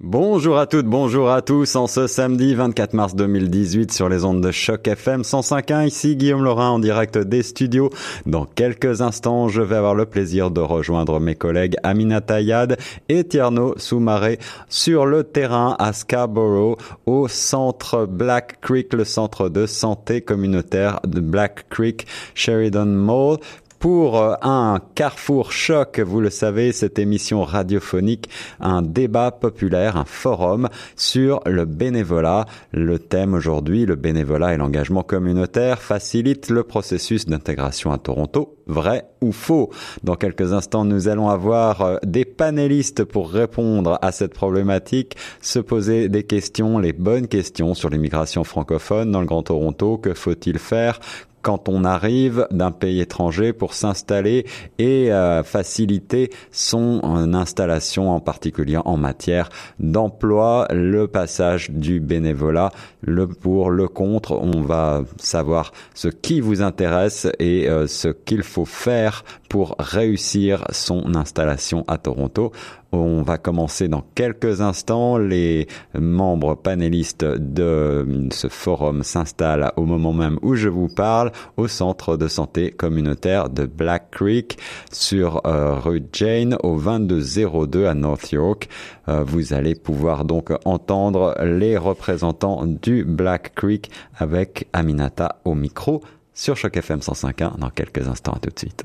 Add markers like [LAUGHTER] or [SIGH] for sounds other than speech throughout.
Bonjour à toutes, bonjour à tous. En ce samedi 24 mars 2018 sur les ondes de choc FM 105.1, ici Guillaume Laurin en direct des studios. Dans quelques instants, je vais avoir le plaisir de rejoindre mes collègues Amina Tayad et Tierno Soumaré sur le terrain à Scarborough au centre Black Creek, le centre de santé communautaire de Black Creek Sheridan Mall pour euh, un carrefour choc, vous le savez, cette émission radiophonique, un débat populaire, un forum sur le bénévolat. Le thème aujourd'hui, le bénévolat et l'engagement communautaire facilite le processus d'intégration à Toronto. Vrai ou faux? Dans quelques instants, nous allons avoir euh, des panélistes pour répondre à cette problématique, se poser des questions, les bonnes questions sur l'immigration francophone dans le Grand Toronto. Que faut-il faire? Quand on arrive d'un pays étranger pour s'installer et euh, faciliter son euh, installation en particulier en matière d'emploi, le passage du bénévolat, le pour, le contre, on va savoir ce qui vous intéresse et euh, ce qu'il faut faire pour réussir son installation à Toronto. On va commencer dans quelques instants. Les membres panélistes de ce forum s'installent au moment même où je vous parle au centre de santé communautaire de Black Creek sur euh, rue Jane au 2202 à North York. Euh, vous allez pouvoir donc entendre les représentants du Black Creek avec Aminata au micro sur Choc FM 105.1 dans quelques instants. À tout de suite.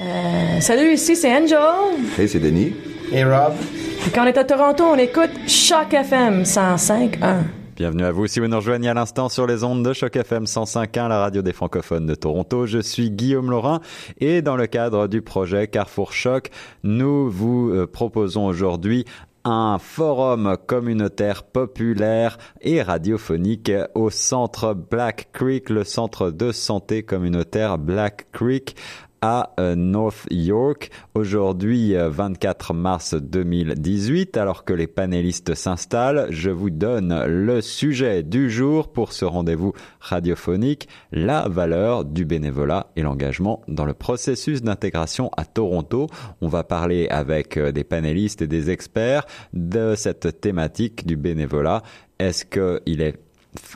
Euh, salut, ici c'est Angel. Hey, c'est Denis. Hey, Rob. Et quand on est à Toronto, on écoute Choc FM 105.1. Bienvenue à vous si vous nous rejoignez à l'instant sur les ondes de Choc FM 105.1, la radio des francophones de Toronto. Je suis Guillaume Laurin et dans le cadre du projet Carrefour Choc, nous vous euh, proposons aujourd'hui un forum communautaire populaire et radiophonique au centre Black Creek, le centre de santé communautaire Black Creek à euh, North York. Aujourd'hui, 24 euh, mars 2018, alors que les panélistes s'installent, je vous donne le sujet du jour pour ce rendez-vous radiophonique, la valeur du bénévolat et l'engagement dans le processus d'intégration à Toronto. On va parler avec euh, des panélistes et des experts de cette thématique du bénévolat. Est-ce qu'il est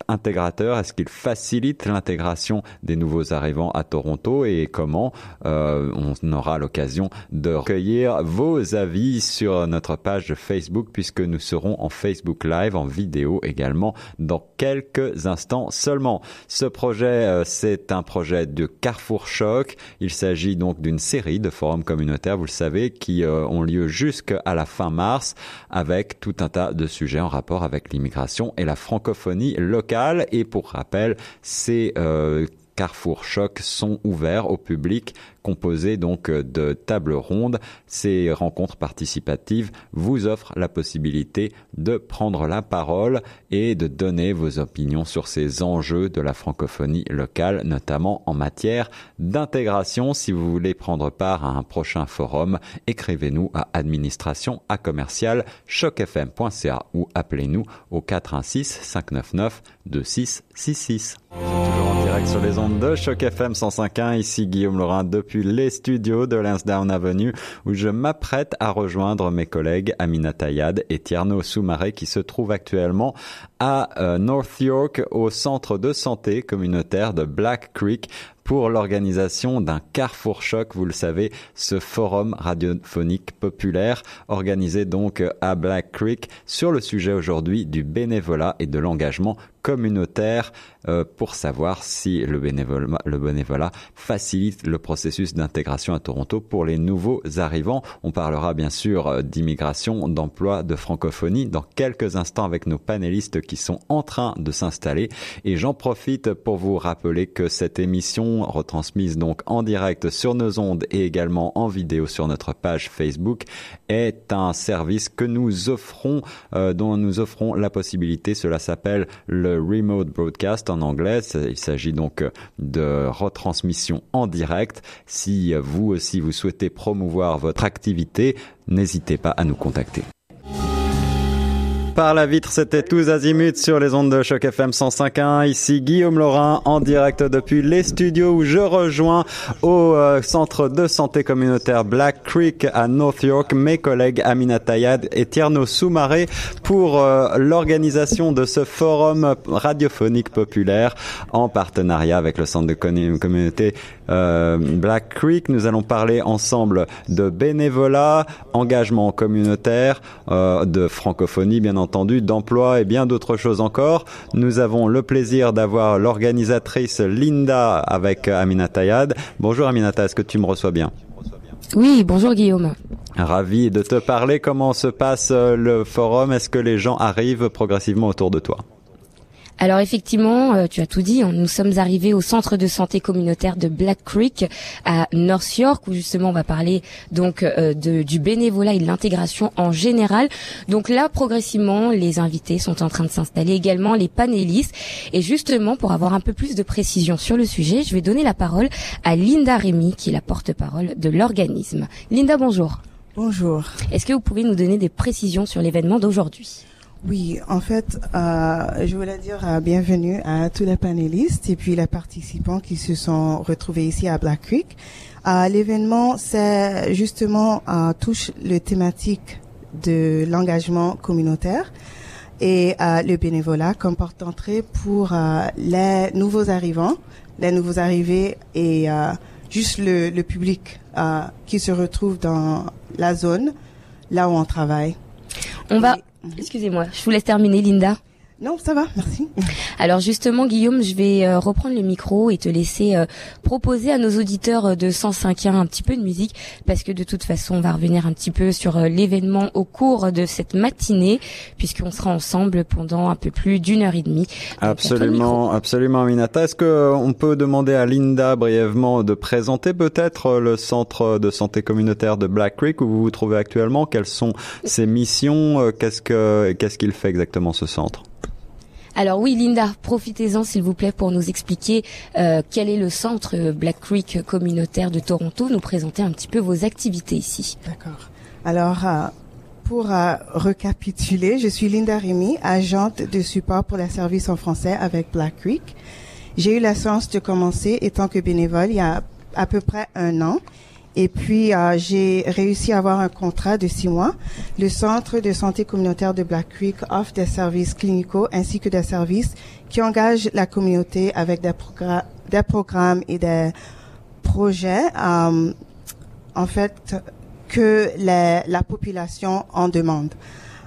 intégrateur Est-ce qu'il facilite l'intégration des nouveaux arrivants à Toronto et comment euh, On aura l'occasion de recueillir vos avis sur notre page Facebook puisque nous serons en Facebook Live, en vidéo également dans quelques instants seulement. Ce projet, euh, c'est un projet de Carrefour Choc. Il s'agit donc d'une série de forums communautaires, vous le savez, qui euh, ont lieu jusqu'à la fin mars avec tout un tas de sujets en rapport avec l'immigration et la francophonie local. Et pour rappel, ces euh, Carrefour Choc sont ouverts au public composé donc euh, de tables rondes. Ces rencontres participatives vous offrent la possibilité de prendre la parole et de donner vos opinions sur ces enjeux de la francophonie locale, notamment en matière d'intégration. Si vous voulez prendre part à un prochain forum, écrivez-nous à administration à commercial chocfm.ca ou appelez-nous au 416 599 2666. Toujours en direct sur les ondes de Choc FM 105.1. Ici Guillaume Laurin depuis les studios de Lansdowne Avenue où je m'apprête à rejoindre mes collègues Amina Tayad et Tierno Soumaré qui se trouvent actuellement à euh, North York au centre de santé communautaire de Black Creek pour l'organisation d'un Carrefour Choc, vous le savez, ce forum radiophonique populaire organisé donc à Black Creek sur le sujet aujourd'hui du bénévolat et de l'engagement communautaire euh, pour savoir si le bénévolat, facilite le processus d'intégration à Toronto pour les nouveaux arrivants. On parlera bien sûr euh, d'immigration, d'emploi, de francophonie dans quelques instants avec nos panélistes qui sont en train de s'installer. Et j'en profite pour vous rappeler que cette émission retransmise donc en direct sur nos ondes et également en vidéo sur notre page Facebook est un service que nous offrons, euh, dont nous offrons la possibilité. Cela s'appelle le remote broadcast en anglais. Il s'agit donc de retransmission en direct. Si vous aussi vous souhaitez promouvoir votre activité, n'hésitez pas à nous contacter. Par la vitre, c'était tous azimuts sur les ondes de choc FM 105.1. Ici Guillaume Laurin en direct depuis les studios où je rejoins au euh, centre de santé communautaire Black Creek à North York mes collègues Amina Tayad et Tierno Soumaré pour euh, l'organisation de ce forum radiophonique populaire en partenariat avec le centre de communauté euh, Black Creek. Nous allons parler ensemble de bénévolat, engagement communautaire, de francophonie bien entendu, d'emploi et bien d'autres choses encore. Nous avons le plaisir d'avoir l'organisatrice Linda avec Aminata Tayad. Bonjour Aminata, est-ce que tu me reçois bien? Oui, bonjour Guillaume. Ravi de te parler. Comment se passe euh, le forum? Est-ce que les gens arrivent progressivement autour de toi? Alors effectivement, euh, tu as tout dit, nous sommes arrivés au centre de santé communautaire de Black Creek à North York où justement on va parler donc euh, de, du bénévolat et de l'intégration en général. Donc là progressivement les invités sont en train de s'installer également les panélistes et justement pour avoir un peu plus de précision sur le sujet, je vais donner la parole à Linda Rémy qui est la porte-parole de l'organisme. Linda, bonjour. Bonjour. Est-ce que vous pouvez nous donner des précisions sur l'événement d'aujourd'hui? Oui, en fait, euh, je voulais dire euh, bienvenue à tous les panélistes et puis les participants qui se sont retrouvés ici à Black Creek. Euh, L'événement, c'est justement euh, touche le thématique de l'engagement communautaire et euh, le bénévolat comme porte d'entrée pour euh, les nouveaux arrivants, les nouveaux arrivés et juste le, le public qui se retrouve dans la zone là où on travaille. On va. Excusez-moi, je vous laisse terminer, Linda. Non, ça va, merci. Alors justement, Guillaume, je vais euh, reprendre le micro et te laisser euh, proposer à nos auditeurs euh, de 105.1 un petit peu de musique, parce que de toute façon, on va revenir un petit peu sur l'événement au cours de cette matinée, puisqu'on sera ensemble pendant un peu plus d'une heure et demie. absolument, absolument, Minata. Est-ce que on peut demander à Linda brièvement de présenter peut-être le centre de santé communautaire de Black Creek où vous vous trouvez actuellement? Quelles sont [LAUGHS] ses missions? Qu'est-ce que qu'est-ce qu'il fait exactement ce centre? Alors oui, Linda, profitez-en s'il vous plaît pour nous expliquer euh, quel est le centre euh, Black Creek communautaire de Toronto, nous présenter un petit peu vos activités ici. D'accord. Alors, euh, pour récapituler, je suis Linda Rémy, agente de support pour les services en français avec Black Creek. J'ai eu la chance de commencer étant que bénévole il y a à peu près un an et puis, euh, j'ai réussi à avoir un contrat de six mois. Le Centre de santé communautaire de Black Creek offre des services clinicaux ainsi que des services qui engagent la communauté avec des, programmes et des projets, euh, en fait, que la population en demande.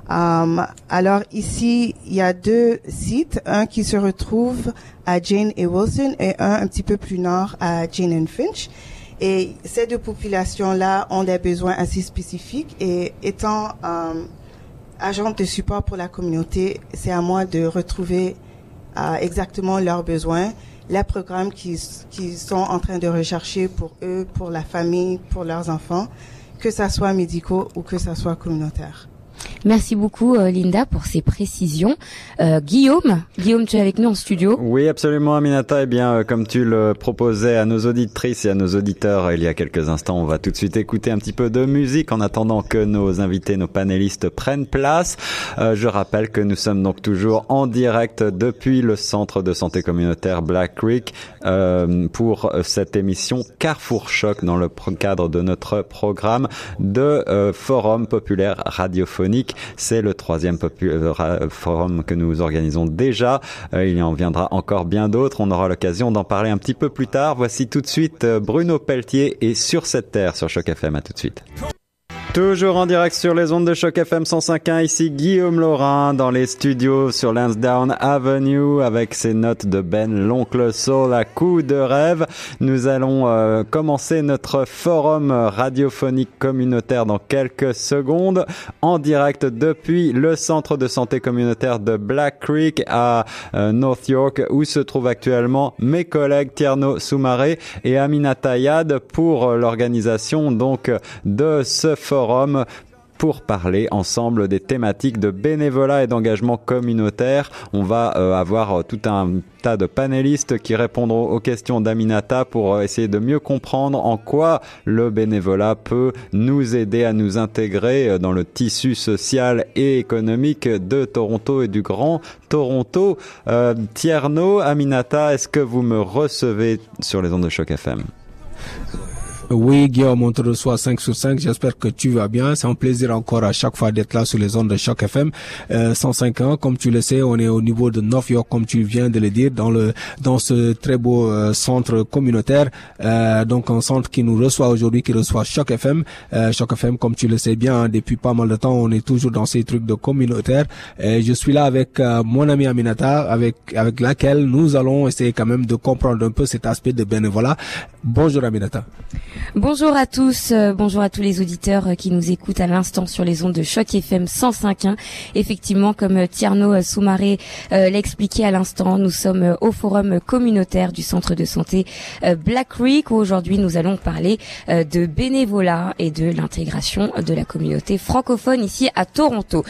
Euh, alors ici, il y a deux sites, un qui se retrouve à Jane et Wilson et un un petit peu plus nord à Jane and Finch. Et ces deux populations-là ont des besoins assez spécifiques et étant euh, agente de support pour la communauté, c'est à moi de retrouver euh, exactement leurs besoins, les programmes qu'ils qui sont en train de rechercher pour eux, pour la famille, pour leurs enfants, que ça soit médicaux ou que ça soit communautaire. Merci beaucoup euh, Linda pour ces précisions. Euh, Guillaume, Guillaume, tu es avec nous en studio. Oui, absolument, Aminata. Eh bien, euh, comme tu le proposais à nos auditrices et à nos auditeurs il y a quelques instants, on va tout de suite écouter un petit peu de musique en attendant que nos invités, nos panélistes prennent place. je rappelle que nous sommes donc toujours en direct depuis le centre de santé communautaire Black Creek pour cette émission Carrefour Choc dans le cadre de notre programme de forum populaire radiophonique c'est le troisième euh, forum que nous organisons déjà. Euh, il y en viendra encore bien d'autres. On aura l'occasion d'en parler un petit peu plus tard. Voici tout de suite euh, Bruno Pelletier et Sur cette terre sur Choc FM. À tout de suite. Toujours en direct sur les ondes de choc FM 105.1, ici Guillaume Laurin dans les studios sur Lansdowne Avenue avec ses notes de Ben l'oncle Saul à coup de rêve. Nous allons euh, commencer notre forum radiophonique communautaire dans quelques secondes. En direct depuis le centre de santé communautaire de Black Creek à euh, North York où se trouvent actuellement mes collègues Tierno Soumaré et Aminata Yad pour l'organisation donc de ce forum pour parler ensemble des thématiques de bénévolat et d'engagement communautaire. On va avoir tout un tas de panélistes qui répondront aux questions d'Aminata pour essayer de mieux comprendre en quoi le bénévolat peut nous aider à nous intégrer dans le tissu social et économique de Toronto et du Grand Toronto. Euh, Tierno, Aminata, est-ce que vous me recevez sur les ondes de choc FM oui, Guillaume, on te reçoit 5 sur 5. J'espère que tu vas bien. C'est un plaisir encore à chaque fois d'être là sur les ondes de Choc FM. Euh, 105 ans, comme tu le sais, on est au niveau de North York, comme tu viens de le dire, dans le dans ce très beau euh, centre communautaire. Euh, donc un centre qui nous reçoit aujourd'hui, qui reçoit Choc FM. Euh, Choc FM, comme tu le sais bien, hein, depuis pas mal de temps, on est toujours dans ces trucs de communautaire. Et je suis là avec euh, mon ami Aminata, avec avec laquelle nous allons essayer quand même de comprendre un peu cet aspect de bénévolat. Bonjour Aminata. Bonjour à tous, euh, bonjour à tous les auditeurs euh, qui nous écoutent à l'instant sur les ondes de choc FM 105.1. Effectivement, comme euh, Tierno Soumaré l'expliquait à l'instant, nous sommes au forum communautaire du centre de santé Black Creek où aujourd'hui nous allons parler de bénévolat et de l'intégration de la communauté francophone ici à Toronto.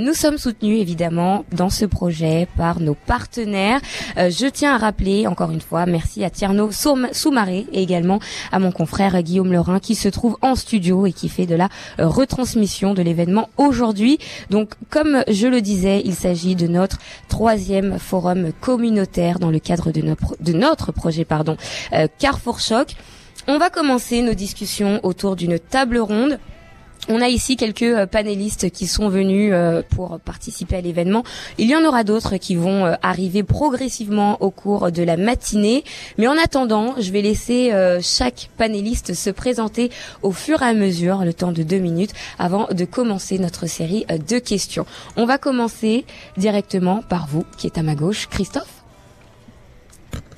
Nous sommes soutenus évidemment dans ce projet par nos partenaires. Je tiens à rappeler encore une fois, merci à Tierno Soumaré et également à mon confrère Guillaume Lorrain qui se trouve en studio et qui fait de la euh, retransmission de l'événement aujourd'hui. Donc comme je le disais, il s'agit de notre troisième forum communautaire dans le cadre de notre, de notre projet pardon, euh, Carrefour Choc. On va commencer nos discussions autour d'une table ronde on a ici quelques euh, panélistes qui sont venus euh, pour participer à l'événement. Il y en aura d'autres qui vont euh, arriver progressivement au cours de la matinée. Mais en attendant, je vais laisser chaque panéliste se présenter au fur et à mesure, le temps de deux minutes, avant de commencer notre série de questions. On va commencer directement par vous, qui est à ma gauche, Christophe.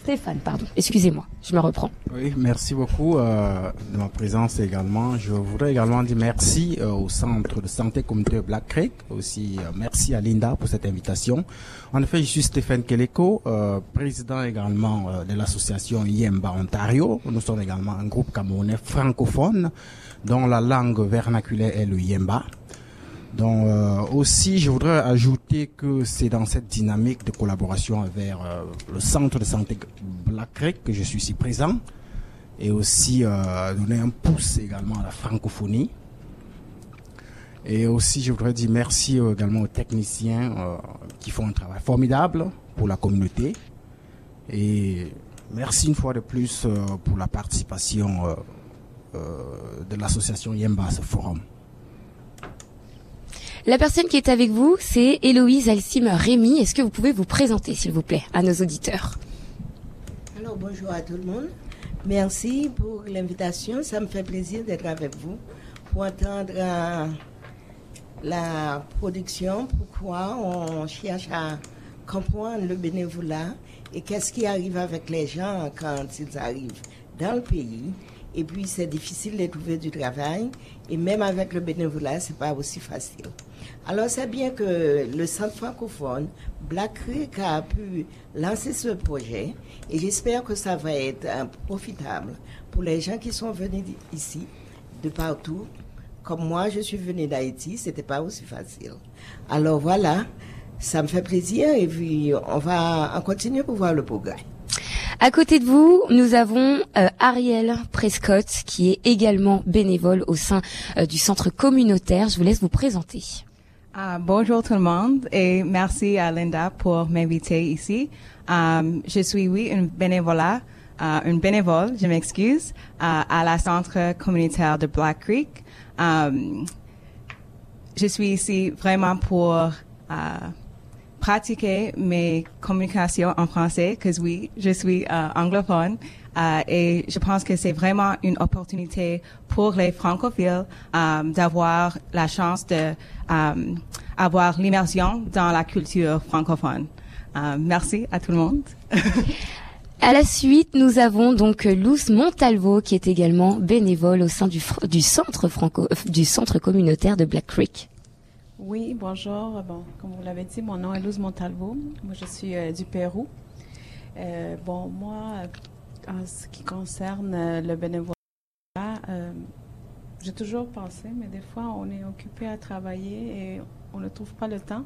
Stéphane, pardon. Excusez-moi, je me reprends. Oui, merci beaucoup euh, de ma présence également. Je voudrais également dire merci euh, au centre de santé communautaire Black Creek. Aussi, euh, merci à Linda pour cette invitation. En effet, je suis Stéphane Keleko, président également de l'association Yemba Ontario. Nous sommes également un groupe camerounais francophone dont la langue vernaculaire est le Yemba. Donc euh, aussi, je voudrais ajouter que c'est dans cette dynamique de collaboration avec euh, le centre de santé Black Creek que je suis ici présent et aussi euh, donner un pouce également à la francophonie. Et aussi, je voudrais dire merci également aux techniciens qui font un travail formidable pour la communauté. Et merci une fois de plus pour la participation de l'association Yemba à ce forum. La personne qui est avec vous, c'est Héloïse Alcime Rémy. Est-ce que vous pouvez vous présenter, s'il vous plaît, à nos auditeurs? Alors, bonjour à tout le monde. Merci pour l'invitation. Ça me fait plaisir d'être avec vous pour entendre euh, la production, pourquoi on cherche à comprendre le bénévolat et qu'est-ce qui arrive avec les gens quand ils arrivent dans le pays. Et puis, c'est difficile de trouver du travail. Et même avec le bénévolat, c'est pas aussi facile. Alors c'est bien que le centre francophone Black Creek a pu lancer ce projet et j'espère que ça va être euh, profitable pour les gens qui sont venus ici, de partout. Comme moi, je suis venue d'Haïti, c'était pas aussi facile. Alors voilà, ça me fait plaisir et puis on va continuer pour voir le progrès. À côté de vous, nous avons euh, Ariel Prescott, qui est également bénévole au sein euh, du centre communautaire. Je vous laisse vous présenter. Uh, bonjour tout le monde et merci à Linda pour m'inviter ici. Um, je suis, oui, une bénévolat, uh, une bénévole, je m'excuse, uh, à la centre communautaire de Black Creek. Um, je suis ici vraiment pour uh, pratiquer mes communications en français, que oui, je suis uh, anglophone. Uh, et je pense que c'est vraiment une opportunité pour les francophiles um, d'avoir la chance de avoir l'immersion dans la culture francophone. Merci à tout le monde. À la suite, nous avons donc Luz Montalvo qui est également bénévole au sein du centre communautaire de Black Creek. Oui, bonjour. Bon, comme vous l'avez dit, mon nom est Luz Montalvo. Moi, je suis euh, du Pérou. Euh, bon, moi, en ce qui concerne euh, le bénévolat, j'ai toujours pensé, mais des fois, on est occupé à travailler et on ne trouve pas le temps.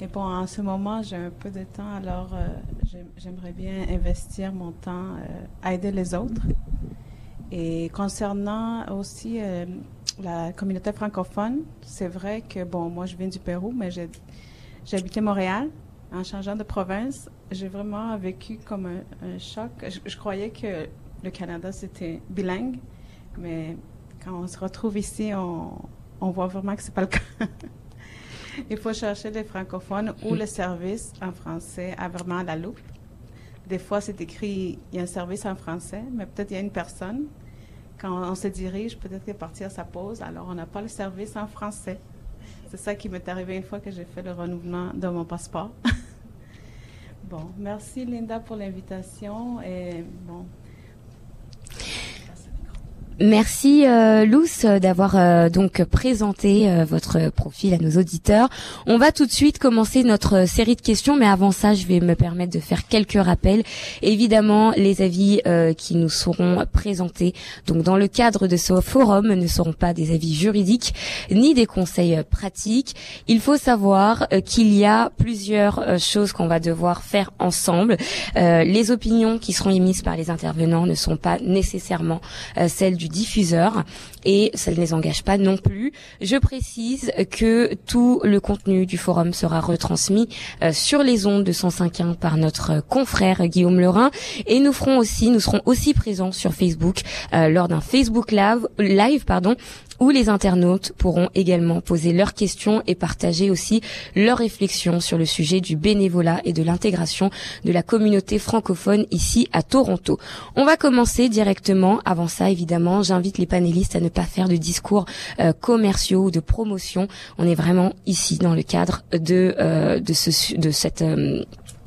Et bon, en ce moment, j'ai un peu de temps, alors j'aimerais bien investir mon temps à aider les autres. Et concernant aussi la communauté francophone, c'est vrai que, bon, moi, je viens du Pérou, mais j'ai habité Montréal. En changeant de province, j'ai vraiment vécu comme un, choc. Je, croyais que le Canada, c'était bilingue, mais quand on se retrouve ici, on, on voit vraiment que c'est pas le cas. [LAUGHS] Il faut chercher les francophones ou le service en français à vraiment la loupe. Des fois, c'est écrit, il y a un service en français, mais peut-être il y a une personne quand on se dirige, peut-être que partir à sa pause, alors on n'a pas le service en français. C'est ça qui m'est arrivé une fois que j'ai fait le renouvellement de mon passeport. [LAUGHS] bon, merci Linda pour l'invitation et bon, Merci euh, Luce d'avoir euh, donc présenté euh, votre profil à nos auditeurs. On va tout de suite commencer notre série de questions, mais avant ça, je vais me permettre de faire quelques rappels. Évidemment, les avis euh, qui nous seront présentés donc dans le cadre de ce forum ne seront pas des avis juridiques ni des conseils pratiques. Il faut savoir qu'il y a plusieurs choses qu'on va devoir faire ensemble. les opinions qui seront émises par les intervenants ne sont pas nécessairement celles du diffuseur et ça ne les engage pas non plus. Je précise que tout le contenu du forum sera retransmis euh, sur les ondes de 105.1 par notre confrère Guillaume Lerin et nous ferons aussi, nous serons aussi présents sur Facebook euh, lors d'un Facebook live, live pardon, où les internautes pourront également poser leurs questions et partager aussi leurs réflexions sur le sujet du bénévolat et de l'intégration de la communauté francophone ici à Toronto. On va commencer directement. Avant ça, évidemment, j'invite les panélistes à ne pas faire de discours euh, commerciaux ou de promotion. On est vraiment ici dans le cadre de euh, de ce de cette euh,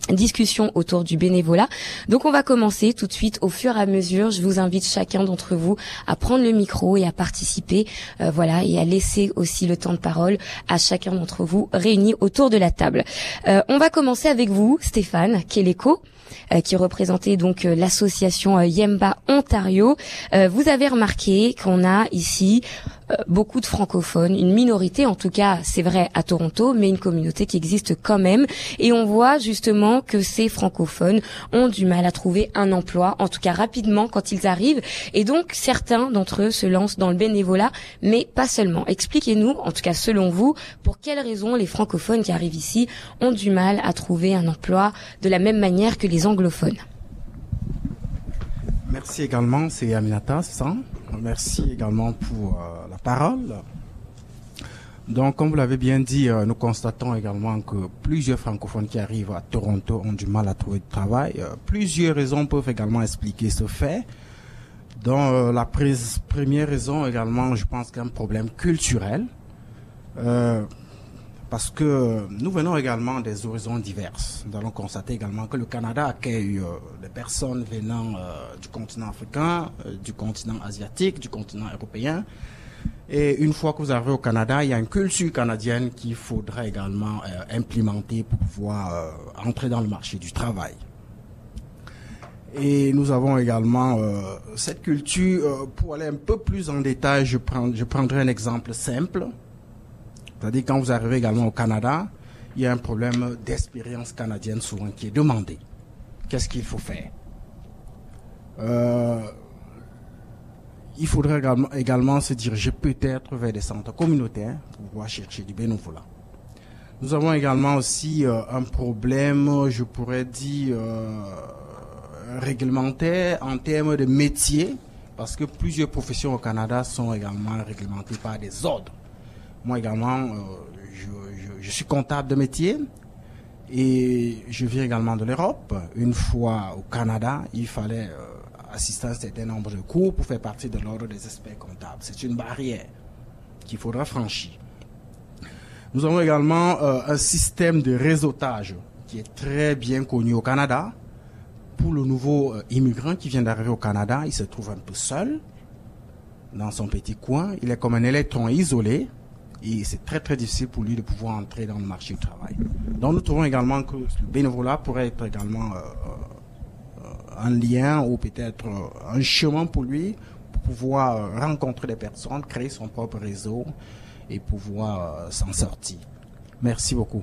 discussion autour du bénévolat. Donc on va commencer tout de suite au fur et à mesure. Je vous invite chacun d'entre vous à prendre le micro et à participer, euh, voilà, et à laisser aussi le temps de parole à chacun d'entre vous réunis autour de la table. Euh, on va commencer avec vous, Stéphane Keleko. Euh, qui représentait donc l'association Yemba Ontario. vous avez remarqué qu'on a ici euh, beaucoup de francophones, une minorité en tout cas, c'est vrai à Toronto, mais une communauté qui existe quand même. Et on voit justement que ces francophones ont du mal à trouver un emploi, en tout cas rapidement quand ils arrivent. Et donc certains d'entre eux se lancent dans le bénévolat, mais pas seulement. Expliquez-nous, en tout cas selon vous, pour quelles raisons les francophones qui arrivent ici ont du mal à trouver un emploi de la même manière que les anglophones. Merci également, c'est Aminata, ça? Merci également pour euh, la parole. Donc, comme vous l'avez bien dit, euh, nous constatons également que plusieurs francophones qui arrivent à Toronto ont du mal à trouver du travail. Euh, plusieurs raisons peuvent également expliquer ce fait. Donc, la première raison également, je pense qu'un problème culturel parce que nous venons également des horizons diverses. Nous allons constater également que le Canada accueille euh, des personnes venant euh, du continent africain, euh, du continent asiatique, du continent européen. Et une fois que vous arrivez au Canada, il y a une culture canadienne qu'il faudra également implémenter pour pouvoir entrer dans le marché du travail. Et nous avons également cette culture, pour aller un peu plus en détail, je, prends, je prendrai un exemple simple. C'est-à-dire quand vous arrivez également au Canada, il y a un problème d'expérience canadienne souvent qui est demandé. Qu'est-ce qu'il faut faire? Euh, Il faudrait également, se diriger peut-être vers des centres communautaires pour pouvoir chercher du bénévolat. Nous avons également aussi euh, un problème, je pourrais dire, euh, réglementaire en termes de métier, parce que plusieurs professions au Canada sont également réglementées par des ordres. Moi également, euh, je, suis comptable de métier et je viens également de l'Europe. Une fois au Canada, il fallait euh, assister à un certain nombre de cours pour faire partie de l'ordre des experts comptables. C'est une barrière qu'il faudra franchir. Nous avons également euh, un système de réseautage qui est très bien connu au Canada. Pour le nouveau immigrant qui vient d'arriver au Canada, il se trouve un peu seul dans son petit coin. Il est comme un électron isolé et c'est très très difficile pour lui de pouvoir entrer dans le marché du travail. Donc nous trouvons également que le bénévolat pourrait être également euh, euh, un lien ou peut-être euh, un chemin pour lui pour pouvoir rencontrer des personnes, créer son propre réseau et pouvoir s'en sortir. Merci beaucoup.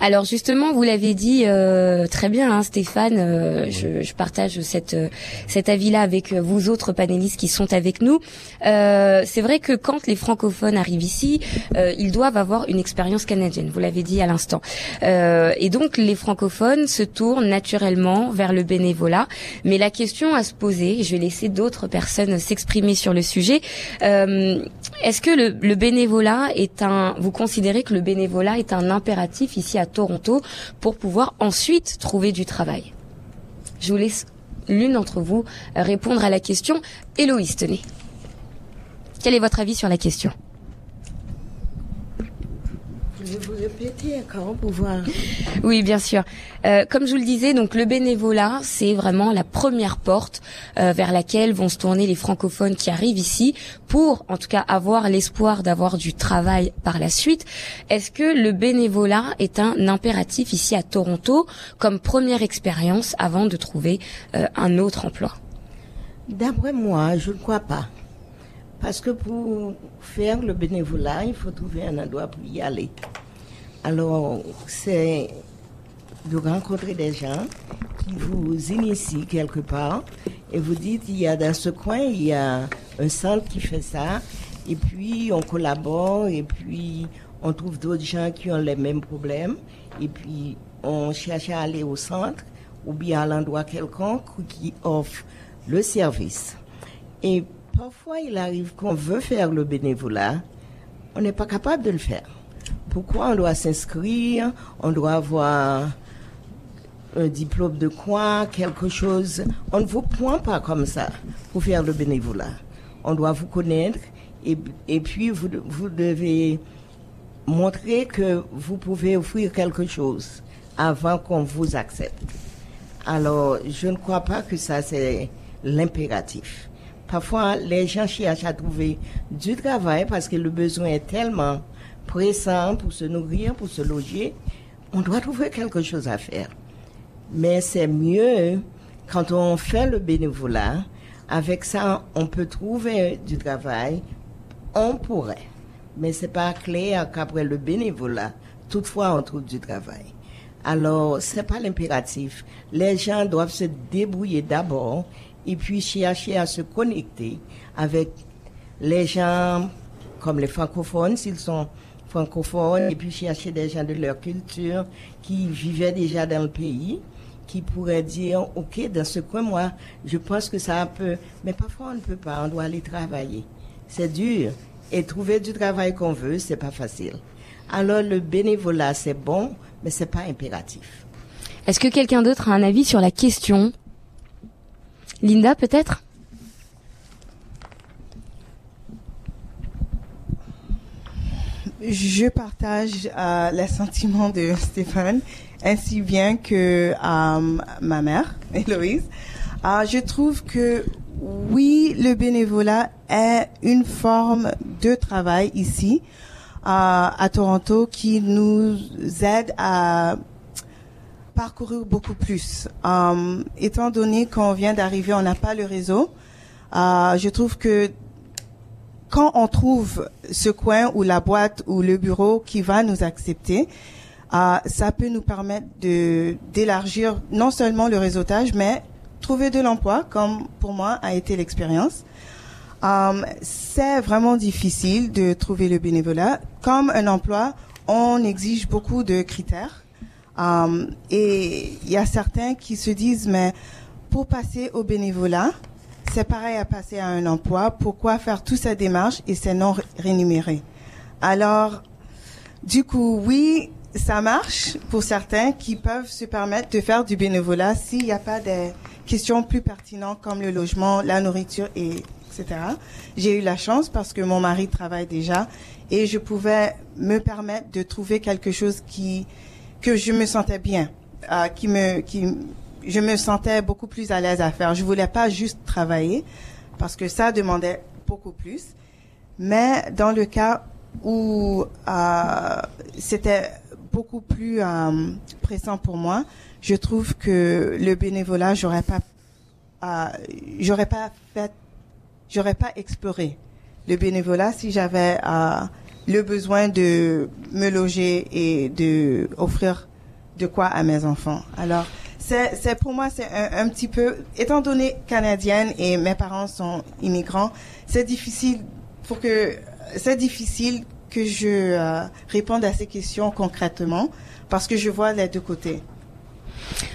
Alors justement, vous l'avez dit euh, très bien, hein, Stéphane. Euh, je, je, partage cette euh, cet avis-là avec vous autres panélistes qui sont avec nous. c'est vrai que quand les francophones arrivent ici, ils doivent avoir une expérience canadienne. Vous l'avez dit à l'instant. et donc les francophones se tournent naturellement vers le bénévolat. Mais la question à se poser, je vais laisser d'autres personnes s'exprimer sur le sujet. Est-ce que le, le bénévolat est un Vous considérez que le bénévolat est un impératif ici à Toronto pour pouvoir ensuite trouver du travail. Je vous laisse l'une d'entre vous répondre à la question. Héloïse, tenez. Quel est votre avis sur la question? Vous répéter encore pour voir Oui, bien sûr. Euh, comme je vous le disais, donc le bénévolat, c'est vraiment la première porte euh, vers laquelle vont se tourner les francophones qui arrivent ici pour, en tout cas, avoir l'espoir d'avoir du travail par la suite. Est-ce que le bénévolat est un impératif ici à Toronto comme première expérience avant de trouver euh, un autre emploi? D'après moi, je ne crois pas. Parce que pour faire le bénévolat, il faut trouver un endroit pour y aller. Alors, c'est de rencontrer des gens qui vous initient quelque part et vous dites, il y a dans ce coin, il y a un centre qui fait ça, et puis on collabore, et puis on trouve d'autres gens qui ont les mêmes problèmes, et puis on cherche à aller au centre ou bien à l'endroit quelconque qui offre le service. Et Parfois, il arrive qu'on veut faire le bénévolat, on n'est pas capable de le faire. Pourquoi on doit s'inscrire, on doit avoir un diplôme de quoi, quelque chose. On ne vous prend pas comme ça pour faire le bénévolat. On doit vous connaître et, puis vous, vous devez montrer que vous pouvez offrir quelque chose avant qu'on vous accepte. Alors, je ne crois pas que ça, c'est l'impératif. Parfois, les gens cherchent à trouver du travail parce que le besoin est tellement pressant pour se nourrir, pour se loger. On doit trouver quelque chose à faire. Mais c'est mieux quand on fait le bénévolat. Avec ça, on peut trouver du travail. On pourrait. Mais c'est pas clair qu'après le bénévolat, toutefois, on trouve du travail. Alors, c'est pas l'impératif. Les gens doivent se débrouiller d'abord et puis chercher à se connecter avec les gens comme les francophones, s'ils sont francophones, et puis chercher des gens de leur culture qui vivaient déjà dans le pays, qui pourraient dire, OK, dans ce coin, moi, je pense que ça peut, mais parfois on ne peut pas, on doit aller travailler. C'est dur. Et trouver du travail qu'on veut, c'est pas facile. Alors le bénévolat, c'est bon, mais c'est pas impératif. Est-ce que quelqu'un d'autre a un avis sur la question? Linda, peut-être? Je partage euh, les sentiments de [LAUGHS] Stéphane, ainsi bien que euh, ma mère, [LAUGHS] Héloïse. Euh, je trouve que oui, le bénévolat est une forme de travail ici à Toronto qui nous aide à parcourir beaucoup plus. Euh, étant donné qu'on vient d'arriver, on n'a pas le réseau. Euh, je trouve que quand on trouve ce coin ou la boîte ou le bureau qui va nous accepter, euh, ça peut nous permettre d'élargir non seulement le réseautage, mais trouver de l'emploi, comme pour moi a été l'expérience. Euh, c'est vraiment difficile de trouver le bénévolat. Comme un emploi, on exige beaucoup de critères. Um, et il y a certains qui se disent, mais pour passer au bénévolat, c'est pareil à passer à un emploi. Pourquoi faire toute cette démarche et c'est non rémunéré? Alors, du coup, oui, ça marche pour certains qui peuvent se permettre de faire du bénévolat s'il n'y a pas des questions plus pertinentes comme le logement, la nourriture et etc. J'ai eu la chance parce que mon mari travaille déjà et je pouvais me permettre de trouver quelque chose qui que je me sentais bien, euh, qui me, qui, je me sentais beaucoup plus à l'aise à faire. Je voulais pas juste travailler parce que ça demandait beaucoup plus. Mais dans le cas où euh, c'était beaucoup plus euh, pressant pour moi, je trouve que le bénévolat, j'aurais pas, euh, j'aurais pas fait j'aurais pas exploré le bénévolat si j'avais euh, le besoin de me loger et de offrir de quoi à mes enfants. Alors, c'est, pour moi, c'est un, un petit peu, étant donné canadienne et mes parents sont immigrants, c'est difficile pour que, c'est difficile que je euh, réponde à ces questions concrètement parce que je vois les deux côtés.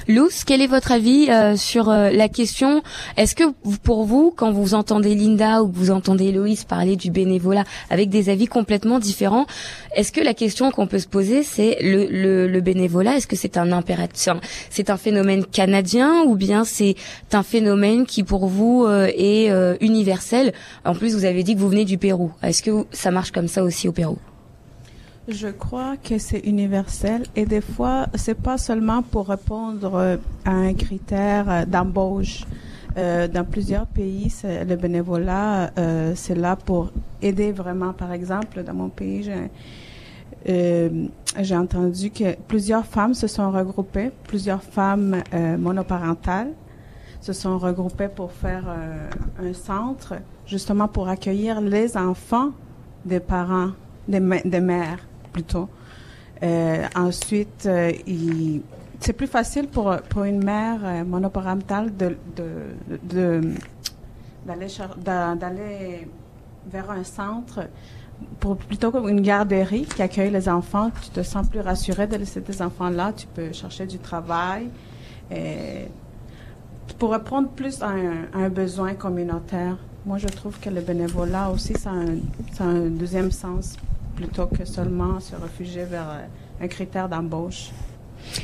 Luz, quel est votre avis euh, sur euh, la question? Est-ce que pour vous, quand vous entendez Linda ou que vous entendez Loïs parler du bénévolat avec des avis complètement différents, est-ce que la question qu'on peut se poser, c'est le, le, le bénévolat? Est-ce que c'est un impératif? C'est un- phénomène canadien ou bien c'est un phénomène qui pour vous euh, est euh, universel? En plus, vous avez dit que vous venez du Pérou. Est-ce que ça marche comme ça aussi au Pérou? Je crois que c'est universel et des fois, c'est pas seulement pour répondre euh, à un critère euh, d'embauche. Euh, dans plusieurs pays, le bénévolat, c'est là pour aider vraiment. Par exemple, dans mon pays, j'ai entendu que plusieurs femmes se sont regroupées, plusieurs femmes monoparentales se sont regroupées pour faire un centre, justement pour accueillir les enfants des parents, des, des mères plutôt. Euh, ensuite, euh, c'est plus facile pour, pour une mère euh, monoparentale de, d'aller d'aller vers un centre pour plutôt comme une garderie qui accueille les enfants. Tu te sens plus rassuré de laisser tes enfants là. Tu peux chercher du travail. Pour répondre plus à un, besoin communautaire. Moi, je trouve que le bénévolat aussi, ça a un deuxième sens plutôt que seulement se réfugier vers euh, un critère d'embauche.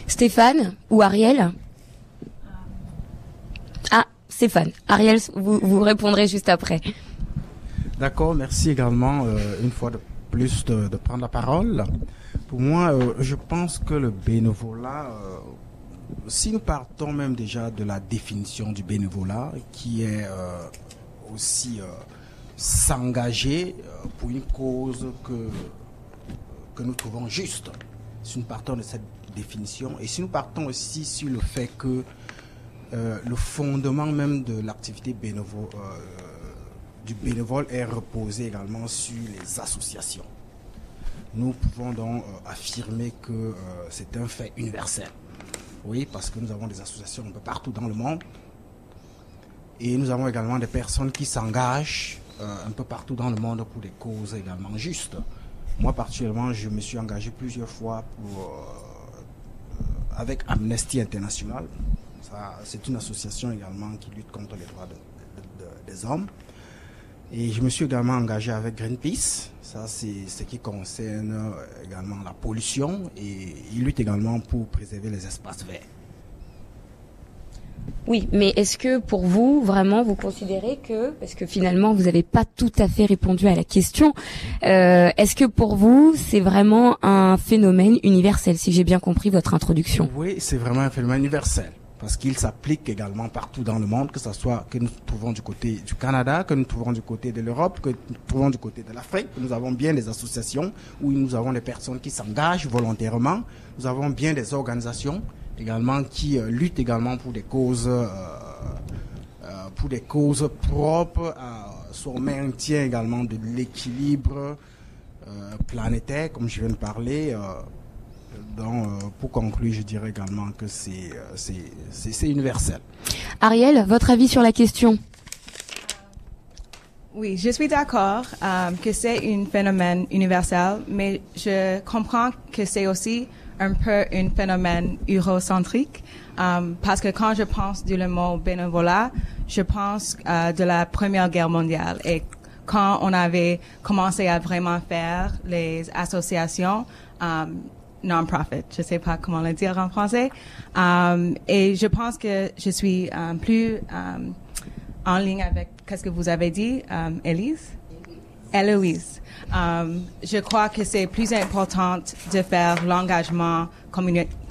Stéphane ou Ariel? Ah, Stéphane. Ariel, vous, vous répondrez juste après. D'accord, merci également euh, une fois de plus de, de prendre la parole. Pour moi, euh, je pense que le bénévolat, euh, si nous partons même déjà de la définition du bénévolat, qui est euh, aussi euh, s'engager euh, pour une cause que, que nous trouvons juste, si nous partons de cette définition, et si nous partons aussi sur le fait que euh, le fondement même de l'activité bénévole, euh, du bénévole est reposé également sur les associations. Nous pouvons donc euh, affirmer que euh, c'est un fait universel. Oui, parce que nous avons des associations un peu partout dans le monde. Et nous avons également des personnes qui s'engagent euh, un peu partout dans le monde pour des causes également justes. Moi, particulièrement, je me suis engagé plusieurs fois euh, avec Amnesty International. C'est une association également qui lutte contre les droits de- de- de- des hommes. Et je me suis également engagé avec Greenpeace. Ça, c'est ce qui concerne euh, également la pollution. Et ils luttent également pour préserver les espaces verts. Oui, mais est-ce que pour vous, vraiment, vous considérez que, parce que finalement, vous n'avez pas tout à fait répondu à la question, euh, est-ce que pour vous, c'est vraiment un phénomène universel, si j'ai bien compris votre introduction? Oui, c'est vraiment un phénomène universel. Parce qu'il s'applique également partout dans le monde, que ce soit que nous trouvons du côté du Canada, que nous trouvons du côté de l'Europe, que nous trouvons du côté de l'Afrique. Nous avons bien des associations où nous avons des personnes qui s'engagent volontairement. Nous avons bien des organisations également qui euh, luttent également pour des causes, euh, euh, pour des causes propres à son maintien également de l'équilibre euh, planétaire, comme je viens de parler. euh, donc, euh, pour conclure, je dirais également que c'est euh, c'est- c'est- c'est universel. Ariel, votre avis sur la question? Oui, je suis d'accord euh, que c'est un phénomène universel, mais je comprends que c'est aussi un peu un phénomène eurocentrique, euh, parce que quand je pense du mot bénévolat, je pense euh, de la Première Guerre mondiale et quand on avait commencé à vraiment faire les associations euh, non-profit, je sais pas comment le dire en français, euh, et je pense que je suis euh, plus en ligne avec qu'est-ce que vous avez dit, Élise? Héloïse. Euh, je crois que c'est plus important de faire l'engagement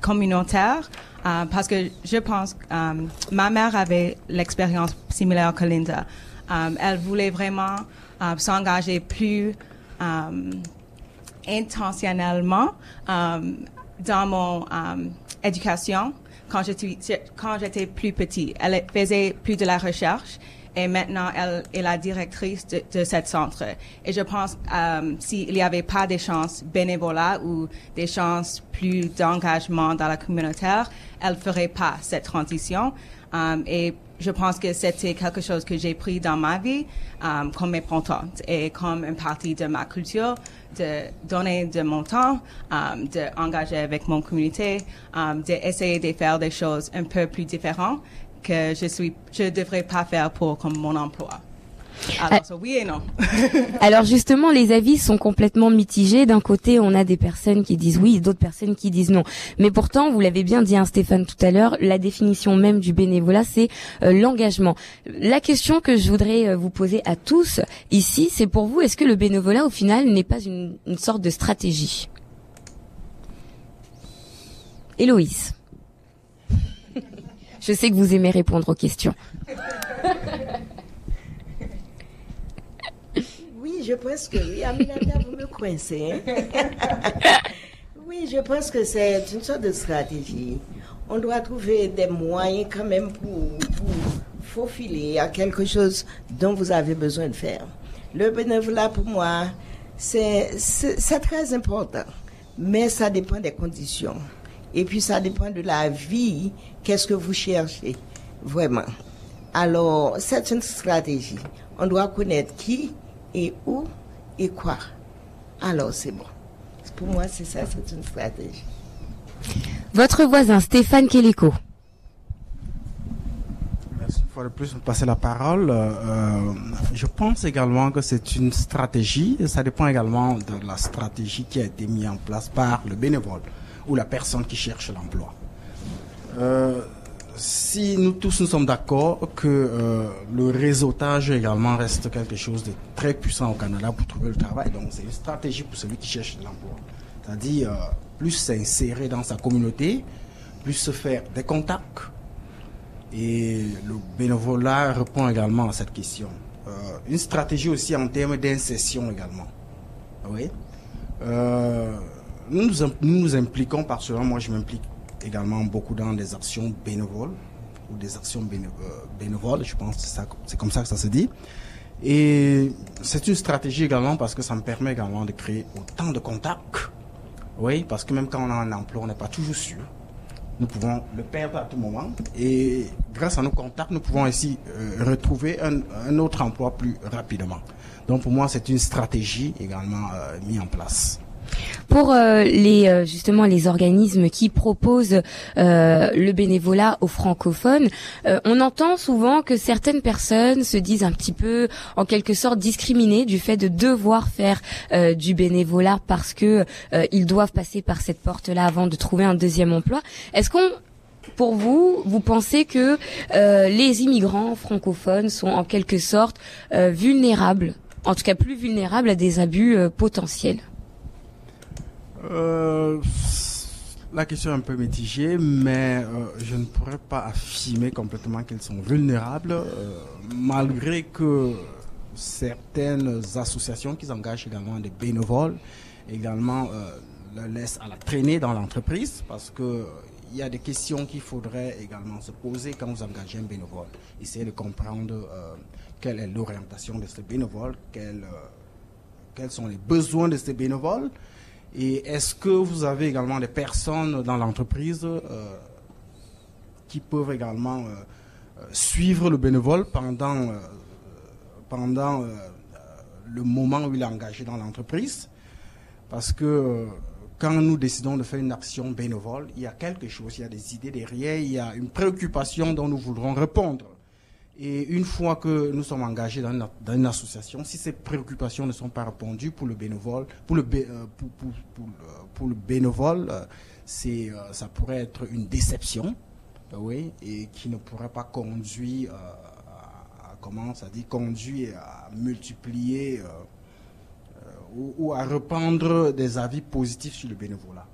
communautaire euh, parce que je pense euh, ma mère avait l'expérience similaire que Linda. Euh, elle voulait vraiment s'engager plus intentionnellement dans mon éducation quand j'étais plus petit. Elle faisait plus de la recherche et maintenant elle est la directrice de, de cette centre. Et je pense euh, s'il n'y avait pas des chances bénévolat ou des chances plus d'engagement dans la communautaire, elle ferait pas cette transition. Um, et je pense que c'était quelque chose que j'ai pris dans ma vie um, comme importante et comme une partie de ma culture, de donner de mon temps, um, d'engager avec mon communauté, d'essayer de faire des choses un peu plus différentes que je suis, je devrais pas faire pour comme mon emploi. Alors, so oui et non. [LAUGHS] Alors justement, les avis sont complètement mitigés. D'un côté, on a des personnes qui disent oui, d'autres personnes qui disent non. Mais pourtant, vous l'avez bien dit, hein, Stéphane, tout à l'heure, la définition même du bénévolat, c'est euh, l'engagement. La question que je voudrais euh, vous poser à tous ici, c'est pour vous, est-ce que le bénévolat, au final, n'est pas une, une sorte de stratégie? Héloïse. Je sais que vous aimez répondre aux questions. Oui, je pense que oui. Aminata, vous me coincez. hein. [LAUGHS] oui, je pense que c'est une sorte de stratégie. On doit trouver des moyens quand même pour, pour faufiler à quelque chose dont vous avez besoin de faire. Le bénévolat, pour moi, c'est très important. Mais ça dépend des conditions. Et puis, ça dépend de la vie. Qu'est-ce que vous cherchez, vraiment. Alors, c'est une stratégie. On doit connaître qui et où et quoi. Alors, c'est bon. Pour moi, c'est ça, c'est une stratégie. Votre voisin, Stéphane Keleko. Merci une fois de plus de me passer la parole. Euh, je pense également que c'est une stratégie. Ça dépend également de la stratégie qui a été mise en place par le bénévole ou la personne qui cherche l'emploi. Euh, si nous tous nous sommes d'accord que euh, le réseautage également reste quelque chose de très puissant au Canada pour trouver le travail, donc c'est une stratégie pour celui qui cherche l'emploi. C'est-à-dire euh, plus s'insérer dans sa communauté, plus se faire des contacts, et le bénévolat répond également à cette question. Une stratégie aussi en termes d'insertion également. Oui. Nous, nous, im- nous nous impliquons par cela. Moi, je m'implique également beaucoup dans des actions bénévoles ou des actions euh, bénévoles. Je pense que c'est comme ça que ça se dit. Et c'est une stratégie également parce que ça me permet également de créer autant de contacts. Oui, parce que même quand on a un emploi, on n'est pas toujours sûr nous pouvons le perdre à tout moment. Et grâce à nos contacts, nous pouvons ainsi euh, retrouver un, un autre emploi plus rapidement. Donc pour moi, c'est une stratégie également euh, mise en place. Pour euh, les euh, justement les organismes qui proposent euh, le bénévolat aux francophones, on entend souvent que certaines personnes se disent un petit peu en quelque sorte discriminées du fait de devoir faire du bénévolat parce que ils doivent passer par cette porte-là avant de trouver un deuxième emploi. Est-ce qu'on pour vous, vous pensez que les immigrants francophones sont en quelque sorte vulnérables, en tout cas plus vulnérables à des abus potentiels? Euh, la question est un peu mitigée, mais euh, je ne pourrais pas affirmer complètement qu'ils sont vulnérables, euh, malgré que certaines associations qui engagent également des bénévoles, également le laissent à la traîner dans l'entreprise, parce que il y a des questions qu'il faudrait également se poser quand vous engagez un bénévole. Essayer de comprendre quelle est l'orientation de ce bénévole, quel, quels sont les besoins de ces bénévoles, et est-ce que vous avez également des personnes dans l'entreprise euh, qui peuvent également euh, euh, suivre le bénévole pendant, pendant le moment où il est engagé dans l'entreprise? Parce que quand nous décidons de faire une action bénévole, il y a quelque chose, il y a des idées derrière, il y a une préoccupation dont nous voudrons répondre. Et une fois que nous sommes engagés dans une, association, si ces préoccupations ne sont pas répondues pour le bénévole, pour le, bé- c'est, ça pourrait être une déception, euh, oui, et qui ne pourrait pas conduire, euh, à, comment ça dit, conduire à multiplier euh, ou, ou à répandre des avis positifs sur le bénévolat.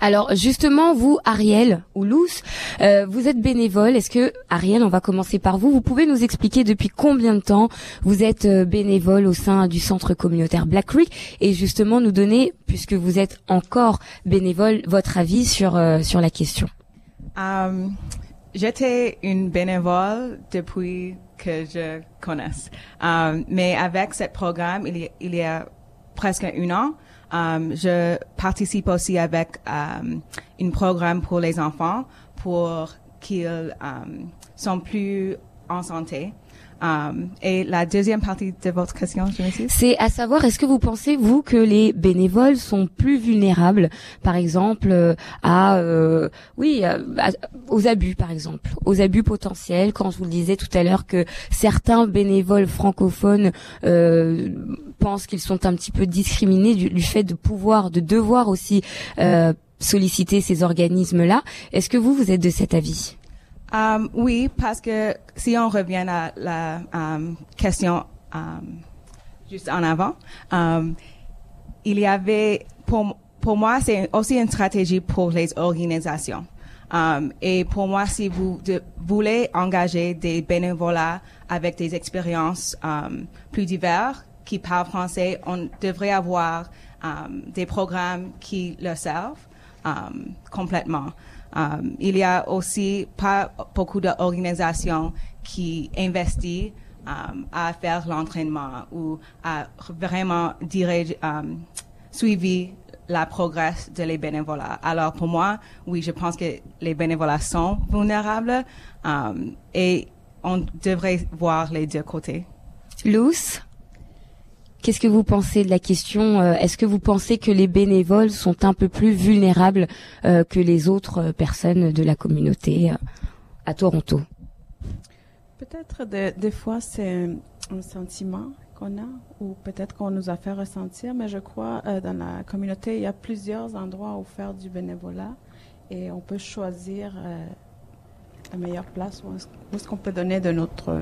Alors justement, vous, Ariel ou Luce, euh, vous êtes bénévole. Est-ce que, Ariel, on va commencer par vous. Vous pouvez nous expliquer depuis combien de temps vous êtes euh, bénévole au sein du centre communautaire Black Creek et justement nous donner, puisque vous êtes encore bénévole, votre avis sur euh, sur la question. Um, J'étais une bénévole depuis que je connaisse. Um, mais avec ce programme, il y, a, il y a presque un an, je participe aussi avec um, un programme pour les enfants pour qu'ils um, sont plus en santé. Um, et la deuxième partie de votre question, je m'excuse. C'est à savoir, est-ce que vous pensez, vous, que les bénévoles sont plus vulnérables, par exemple, euh, à, euh, oui, à- aux abus, par exemple, aux abus potentiels, quand je vous le disais tout à l'heure que certains bénévoles francophones euh, pensent qu'ils sont un petit peu discriminés du, fait de pouvoir, de devoir aussi euh, solliciter ces organismes-là. Est-ce que vous, vous êtes de cet avis? Um, oui, parce que si on revient à la um, question um, juste en avant, il y avait, pour, moi, c'est aussi une stratégie pour les organisations. Et pour moi, si vous voulez engager des bénévolats avec des expériences plus diverses qui parlent français, on devrait avoir um, des programmes qui le servent um, complètement. Um, il y a aussi pas beaucoup d'organisations qui investissent à faire l'entraînement ou à vraiment diriger, suivre la progrès de les bénévolats. Alors pour moi, oui, je pense que les bénévolats sont vulnérables et on devrait voir les deux côtés. Luce? Qu'est-ce que vous pensez de la question euh, Est-ce que vous pensez que les bénévoles sont un peu plus vulnérables euh, que les autres euh, personnes de la communauté à Toronto? Peut-être de- des fois c'est un, sentiment qu'on a ou peut-être qu'on nous a fait ressentir, mais je crois dans la communauté il y a plusieurs endroits où faire du bénévolat et on peut choisir la meilleure place où est-ce, qu'on peut donner de notre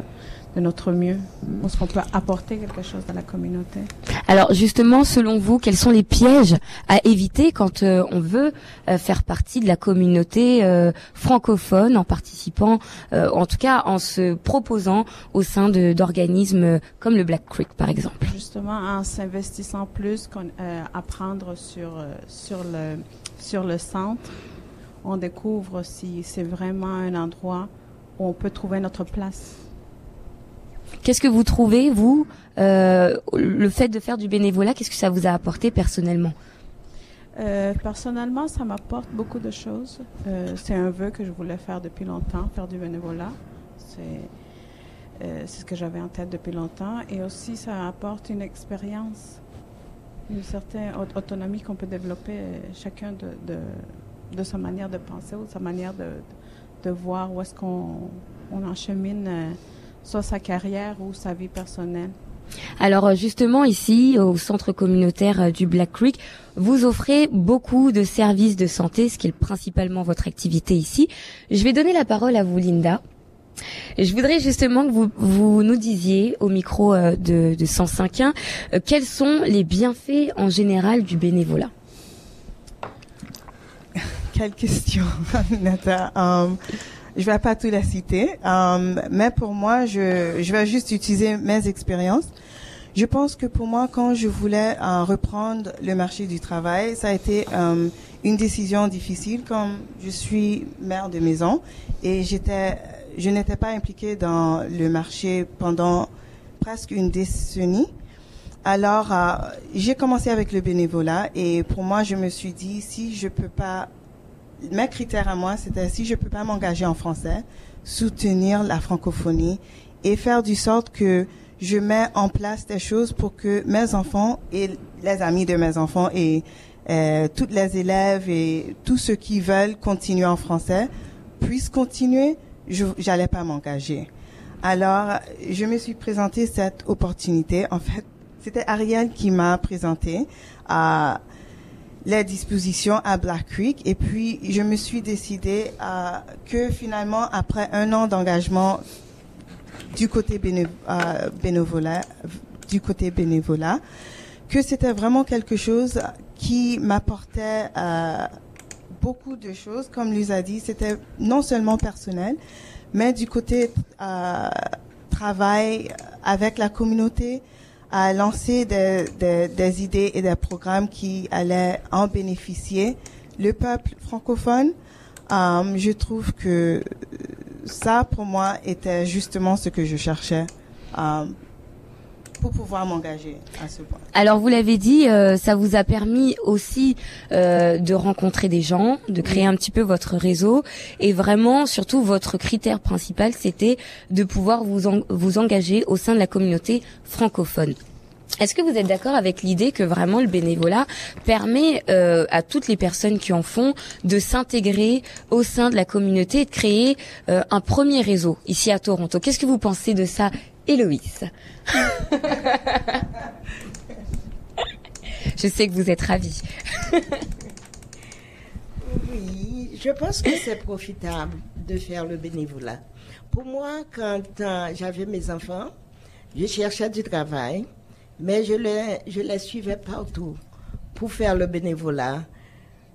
de notre mieux, où est-ce qu'on peut apporter quelque chose dans la communauté? Alors justement, selon vous, quels sont les pièges à éviter quand euh, on veut euh, faire partie de la communauté euh, francophone en participant, euh, en tout cas en se proposant au sein de- d'organismes comme le Black Creek par exemple? Justement, en s'investissant plus, qu'on, euh, apprendre sur, sur, le, sur le centre, on découvre si c'est vraiment un endroit où on peut trouver notre place. Qu'est-ce que vous trouvez, vous, euh, le fait de faire du bénévolat, qu'est-ce que ça vous a apporté personnellement? Euh, personnellement, ça m'apporte beaucoup de choses. Euh, c'est un vœu que je voulais faire depuis longtemps, faire du bénévolat. C'est euh, ce que j'avais en tête depuis longtemps. Et aussi, ça apporte une expérience, une certaine au- autonomie qu'on peut développer chacun de, de, de sa manière de penser ou de sa manière de, de voir où est-ce qu'on on enchemine euh, soit sa carrière ou sa vie personnelle. Alors euh, justement ici au centre communautaire euh, du Black Creek, vous offrez beaucoup de services de santé, ce qui est principalement votre activité ici. Je vais donner la parole à vous Linda. Je voudrais justement que vous, vous nous disiez au micro euh, de, de 105.1 euh, quels sont les bienfaits en général du bénévolat. Quelle question, [LAUGHS] Nata. Um, je vais pas tout la citer, um, mais pour moi, je, vais juste utiliser mes expériences. Je pense que pour moi, quand je voulais euh, reprendre le marché du travail, ça a été um, une décision difficile. Comme je suis mère de maison et j'étais, je n'étais pas impliquée dans le marché pendant presque une décennie. Alors, euh, j'ai commencé avec le bénévolat et pour moi, je me suis dit, si je peux pas, mes critères à moi, c'était si je peux pas m'engager en français, soutenir la francophonie et faire du sorte que je mets en place des choses pour que mes enfants et les amis de mes enfants et euh, toutes les élèves et tous ceux qui veulent continuer en français puissent continuer, je j'allais pas m'engager. Alors, je me suis présenté cette opportunité. En fait, c'était Ariel qui m'a présenté à les dispositions à Black Creek. Et puis je me suis décidé à, que finalement après un an d'engagement du côté euh, bénévolat du côté bénévolat que c'était vraiment quelque chose qui m'apportait euh, beaucoup de choses. Comme Luz a dit c'était non seulement personnel mais du côté euh, travail avec la communauté à lancer des, des, des idées et des programmes qui allaient en bénéficier le peuple francophone. Um, je trouve que ça, pour moi, était justement ce que je cherchais euh, pour pouvoir m'engager à ce point. Alors vous l'avez dit, euh, ça vous a permis aussi euh, de rencontrer des gens, de créer un petit peu votre réseau et vraiment surtout votre critère principal c'était de pouvoir vous vous engager au sein de la communauté francophone. Est-ce que vous êtes d'accord avec l'idée que vraiment le bénévolat permet euh, à toutes les personnes qui en font de s'intégrer au sein de la communauté et de créer euh, un premier réseau ici à Toronto? Qu'est-ce que vous pensez de ça, Héloïse [LAUGHS] Je sais que vous êtes ravie. oui, je pense que c'est profitable de faire le bénévolat. Pour moi, quand euh, j'avais mes enfants, je cherchais du travail mais je les, je les suivais partout pour faire le bénévolat.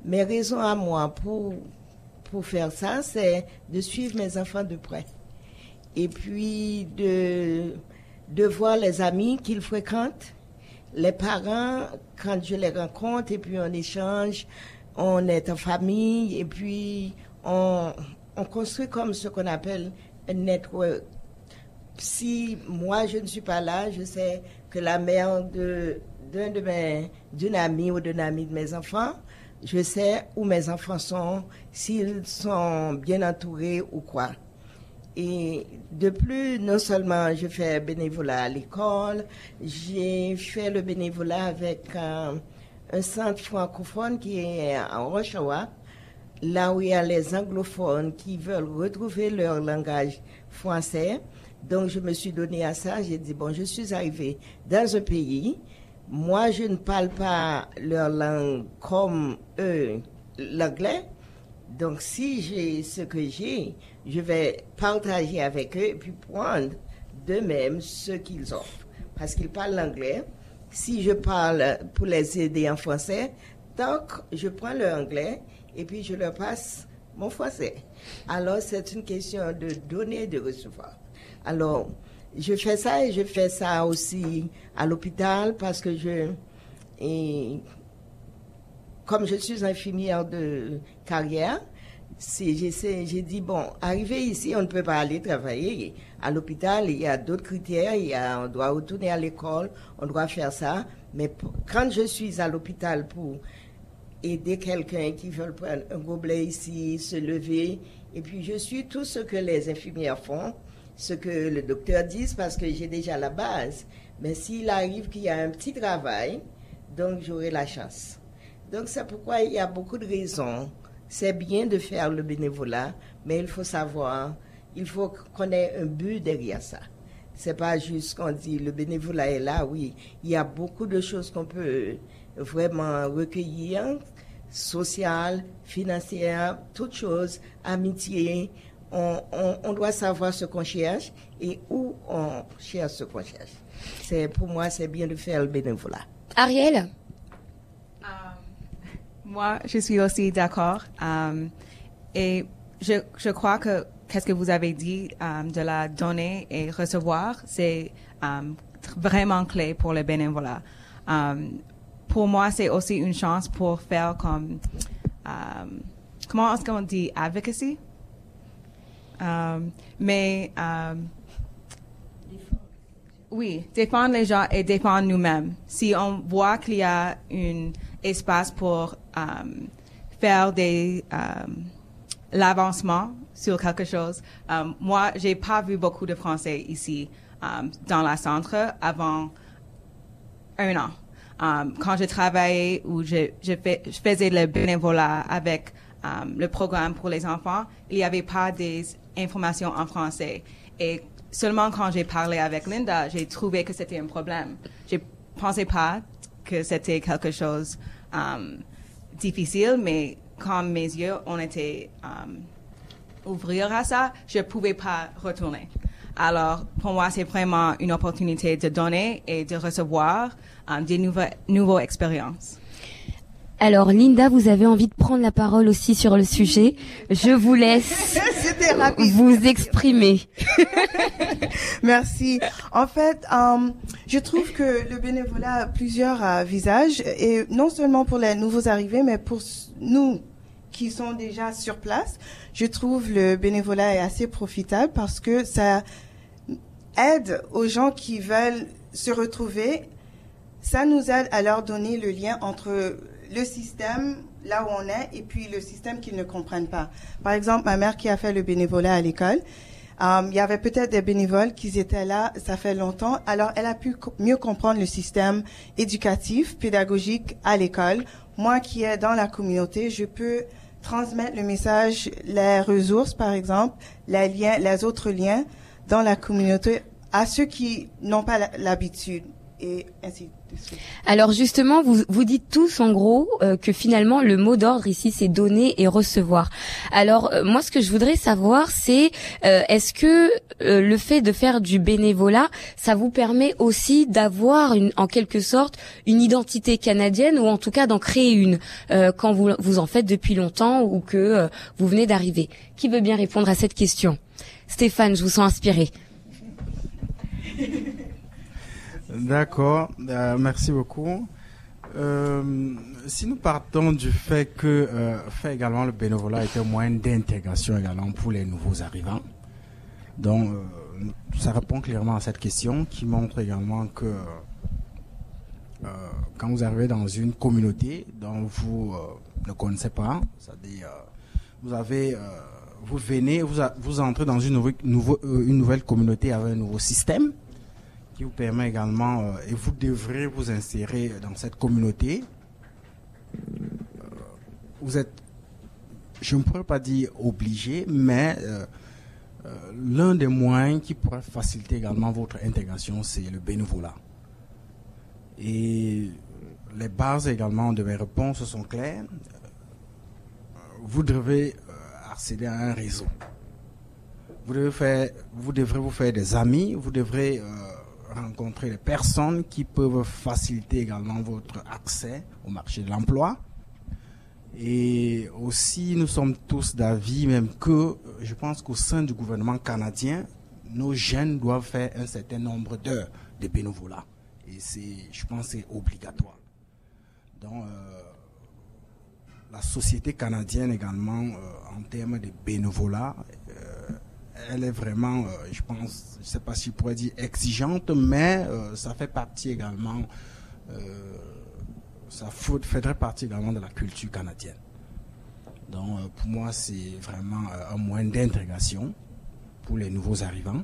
Mes raisons à moi pour, pour faire ça, c'est de suivre mes enfants de près. Et puis de, voir les amis qu'ils fréquentent, les parents, quand je les rencontre, et puis on échange, on est en famille, et puis on, on construit comme ce qu'on appelle un network. Si moi je ne suis pas là, je sais que la mère de d'un de mes d'une amie ou d'un ami de mes enfants, je sais où mes enfants sont, s'ils sont bien entourés ou quoi. Et de plus, non seulement je fais bénévolat à l'école, j'ai fait le bénévolat avec un, un centre francophone qui est en Rochawa, là où il y a les anglophones qui veulent retrouver leur langage français. Donc je me suis donné à ça, j'ai dit, bon, je suis arrivée dans un pays, moi je ne parle pas leur langue comme eux, l'anglais. Donc si j'ai ce que j'ai, je vais partager avec eux et puis prendre d'eux-mêmes ce qu'ils offrent. Parce qu'ils parlent l'anglais. Si je parle pour les aider en français, donc je prends leur anglais et puis je leur passe mon français. Alors c'est une question de donner et de recevoir. Alors, je fais ça et je fais ça aussi à l'hôpital parce que je. Comme je suis infirmière de carrière, j'ai dit, bon, arrivé ici, on ne peut pas aller travailler. À l'hôpital, il y a d'autres critères, on doit retourner à l'école, on doit faire ça. Mais quand je suis à l'hôpital pour aider quelqu'un qui veut prendre un gobelet ici, se lever, et puis je suis tout ce que les infirmières font, ce que le docteur dit parce que j'ai déjà la base. Mais s'il arrive qu'il y a un petit travail, donc j'aurai la chance. Donc c'est pourquoi il y a beaucoup de raisons. C'est bien de faire le bénévolat, mais il faut savoir, il faut qu'on ait un but derrière ça. C'est pas juste qu'on dit le bénévolat est là, oui. Il y a beaucoup de choses qu'on peut vraiment recueillir, sociales, financières, toutes choses, amitié, on, doit savoir ce qu'on cherche et où on cherche ce qu'on cherche. Pour moi, c'est bien de faire le bénévolat. Ariel? Moi, je suis aussi d'accord. Euh, et je, je, crois que qu'est-ce que vous avez dit euh, de la donner et recevoir, c'est vraiment clé pour le bénévolat. pour moi, c'est aussi une chance pour faire comme, comment est-ce qu'on dit, advocacy? Mais oui, défendre les gens et défendre nous-mêmes. Si on voit qu'il y a un espace pour euh, faire des l'avancement sur quelque chose. moi, j'ai pas vu beaucoup de Français ici dans la centre avant un an. quand je travaillais ou je, faisais le bénévolat avec le programme pour les enfants, il n'y avait pas des information en français. Et seulement quand j'ai parlé avec Linda, j'ai trouvé que c'était un problème. Je pensais pas que c'était quelque chose um, difficile, mais quand mes yeux ont été um, ouvrir à ça, je pouvais pas retourner. Alors, pour moi, c'est vraiment une opportunité de donner et de recevoir um, des nouvelles expériences. Alors Linda, vous avez envie de prendre la parole aussi sur le sujet. Je vous laisse [LAUGHS] vous exprimer. [LAUGHS] Merci. En fait, euh, je trouve que le bénévolat a plusieurs euh, visages et non seulement pour les nouveaux arrivés, mais pour nous qui sont déjà sur place, je trouve le bénévolat est assez profitable parce que ça aide aux gens qui veulent se retrouver. Ça nous aide à leur donner le lien entre le système là où on est et puis le système qu'ils ne comprennent pas. Par exemple, ma mère qui a fait le bénévolat à l'école, euh, il y avait peut-être des bénévoles qui étaient là, ça fait longtemps, alors elle a pu mieux comprendre le système éducatif, pédagogique à l'école. Moi qui est dans la communauté, je peux transmettre le message, les ressources par exemple, les liens, les autres liens dans la communauté à ceux qui n'ont pas l'habitude et ainsi alors justement, vous, vous dites tous en gros euh, que finalement le mot d'ordre ici c'est donner et recevoir. Alors euh, moi ce que je voudrais savoir c'est euh, est-ce que le fait de faire du bénévolat, ça vous permet aussi d'avoir en quelque sorte une identité canadienne ou en tout cas d'en créer une quand vous, vous en faites depuis longtemps ou que vous venez d'arriver? Qui veut bien répondre à cette question? Stéphane, je vous sens inspiré. D'accord, euh, merci beaucoup. Euh, si nous partons du fait que euh, également le bénévolat est un moyen d'intégration également pour les nouveaux arrivants, donc ça répond clairement à cette question qui montre également que quand vous arrivez dans une communauté dont vous ne connaissez pas, c'est-à-dire vous avez vous venez, vous, vous entrez dans une, une nouvelle communauté avec un nouveau système qui vous permet également, euh, et vous devrez vous insérer dans cette communauté. Euh, vous êtes, je ne pourrais pas dire obligé, mais euh, l'un des moyens qui pourrait faciliter également votre intégration, c'est le bénévolat. Et les bases également de mes réponses sont claires. Vous devez accéder à un réseau. Vous, devez faire, vous devrez vous faire des amis, vous devrez rencontrer les personnes qui peuvent faciliter également votre accès au marché de l'emploi. Et aussi, nous sommes tous d'avis même que je pense qu'au sein du gouvernement canadien, nos jeunes doivent faire un certain nombre d'heures de bénévolat. Et c'est, je pense, c'est obligatoire. Donc, euh, la société canadienne également, euh, en termes de bénévolat, elle est vraiment, euh, je pense, je ne sais pas si je pourrais dire exigeante, mais euh, ça fait partie également, euh, ça faudrait partie également de la culture canadienne. Donc pour moi, c'est vraiment un moyen d'intégration pour les nouveaux arrivants.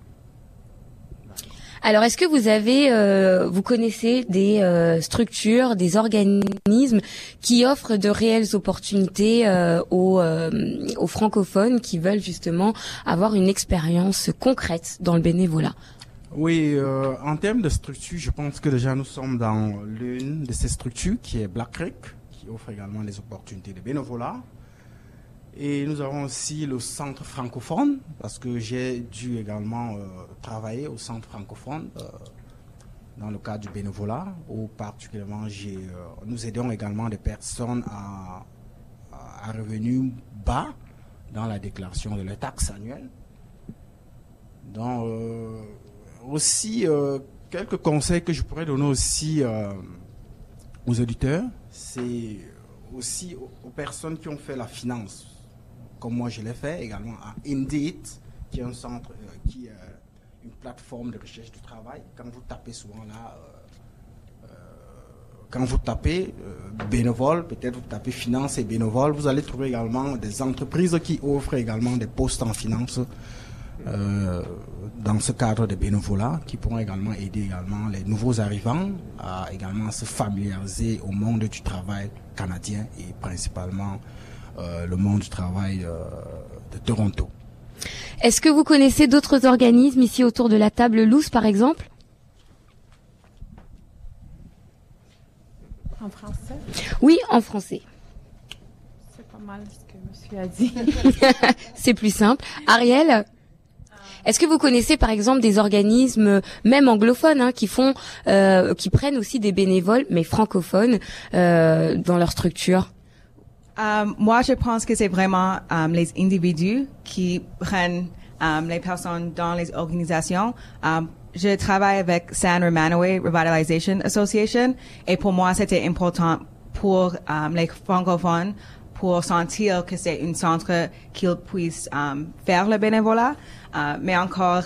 Alors, est-ce que vous avez, euh, vous connaissez des euh, structures, des organismes qui offrent de réelles opportunités euh, aux, aux, francophones qui veulent justement avoir une expérience concrète dans le bénévolat? Oui, en termes de structures, je pense que déjà nous sommes dans l'une de ces structures qui est Black Creek, qui offre également des opportunités de bénévolat. Et nous avons aussi le centre francophone, parce que j'ai dû également euh, travailler au centre francophone euh, dans le cadre du bénévolat, où particulièrement euh, nous aidons également des personnes à, à, revenus bas dans la déclaration de leur taxe annuelle. Donc, aussi, quelques conseils que je pourrais donner aussi aux auditeurs, c'est aussi aux personnes qui ont fait la finance comme moi je l'ai fait également à Indeed, qui est un centre, euh, qui est une plateforme de recherche du travail. Quand vous tapez souvent là, euh, euh, quand vous tapez bénévole, peut-être vous tapez finance et bénévole, vous allez trouver également des entreprises qui offrent également des postes en finance. dans ce cadre de bénévolat, qui pourront également aider également les nouveaux arrivants à également se familiariser au monde du travail canadien et principalement euh, le monde du travail euh, de Toronto. Est-ce que vous connaissez d'autres organismes ici autour de la table? Loose par exemple? En français? Oui, en français. C'est pas mal ce que monsieur a dit. [LAUGHS] C'est plus simple. Ariel? Est-ce que vous connaissez par exemple des organismes, même anglophones, hein, qui font, euh, qui prennent aussi des bénévoles, mais francophones, dans leur structure? Euh, moi, je pense que c'est vraiment euh, les individus qui prennent euh, les personnes dans les organisations. je travaille avec San Romanoway Revitalization Association et pour moi, c'était important pour les francophones pour sentir que c'est un centre qu'ils puissent faire le bénévolat. mais encore,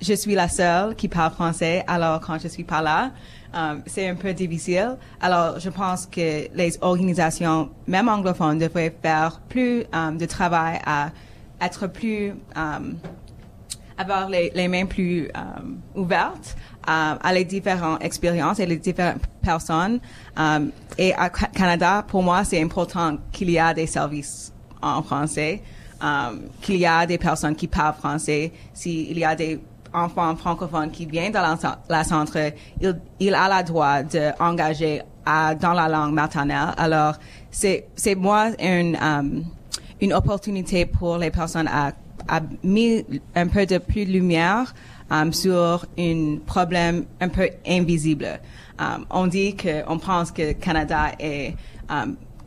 je suis la seule qui parle français, alors quand je suis pas là, um, c'est un peu difficile. Alors, je pense que les organisations, même anglophones, devraient faire plus um, de travail à être plus, um, avoir les, mains plus ouvertes à, les différentes expériences et les différentes personnes. Et à Canada, pour moi, c'est important qu'il y a des services en français, qu'il y a des personnes qui parlent français, s'il y a des enfant francophone qui vient dans la, centre, il, a le droit d'engager dans la langue maternelle. Alors, c'est, c'est moi une, um, une opportunité pour les personnes à, à mettre un peu de plus de lumière um, sur un problème un peu invisible. Um, on dit que, on pense que le Canada est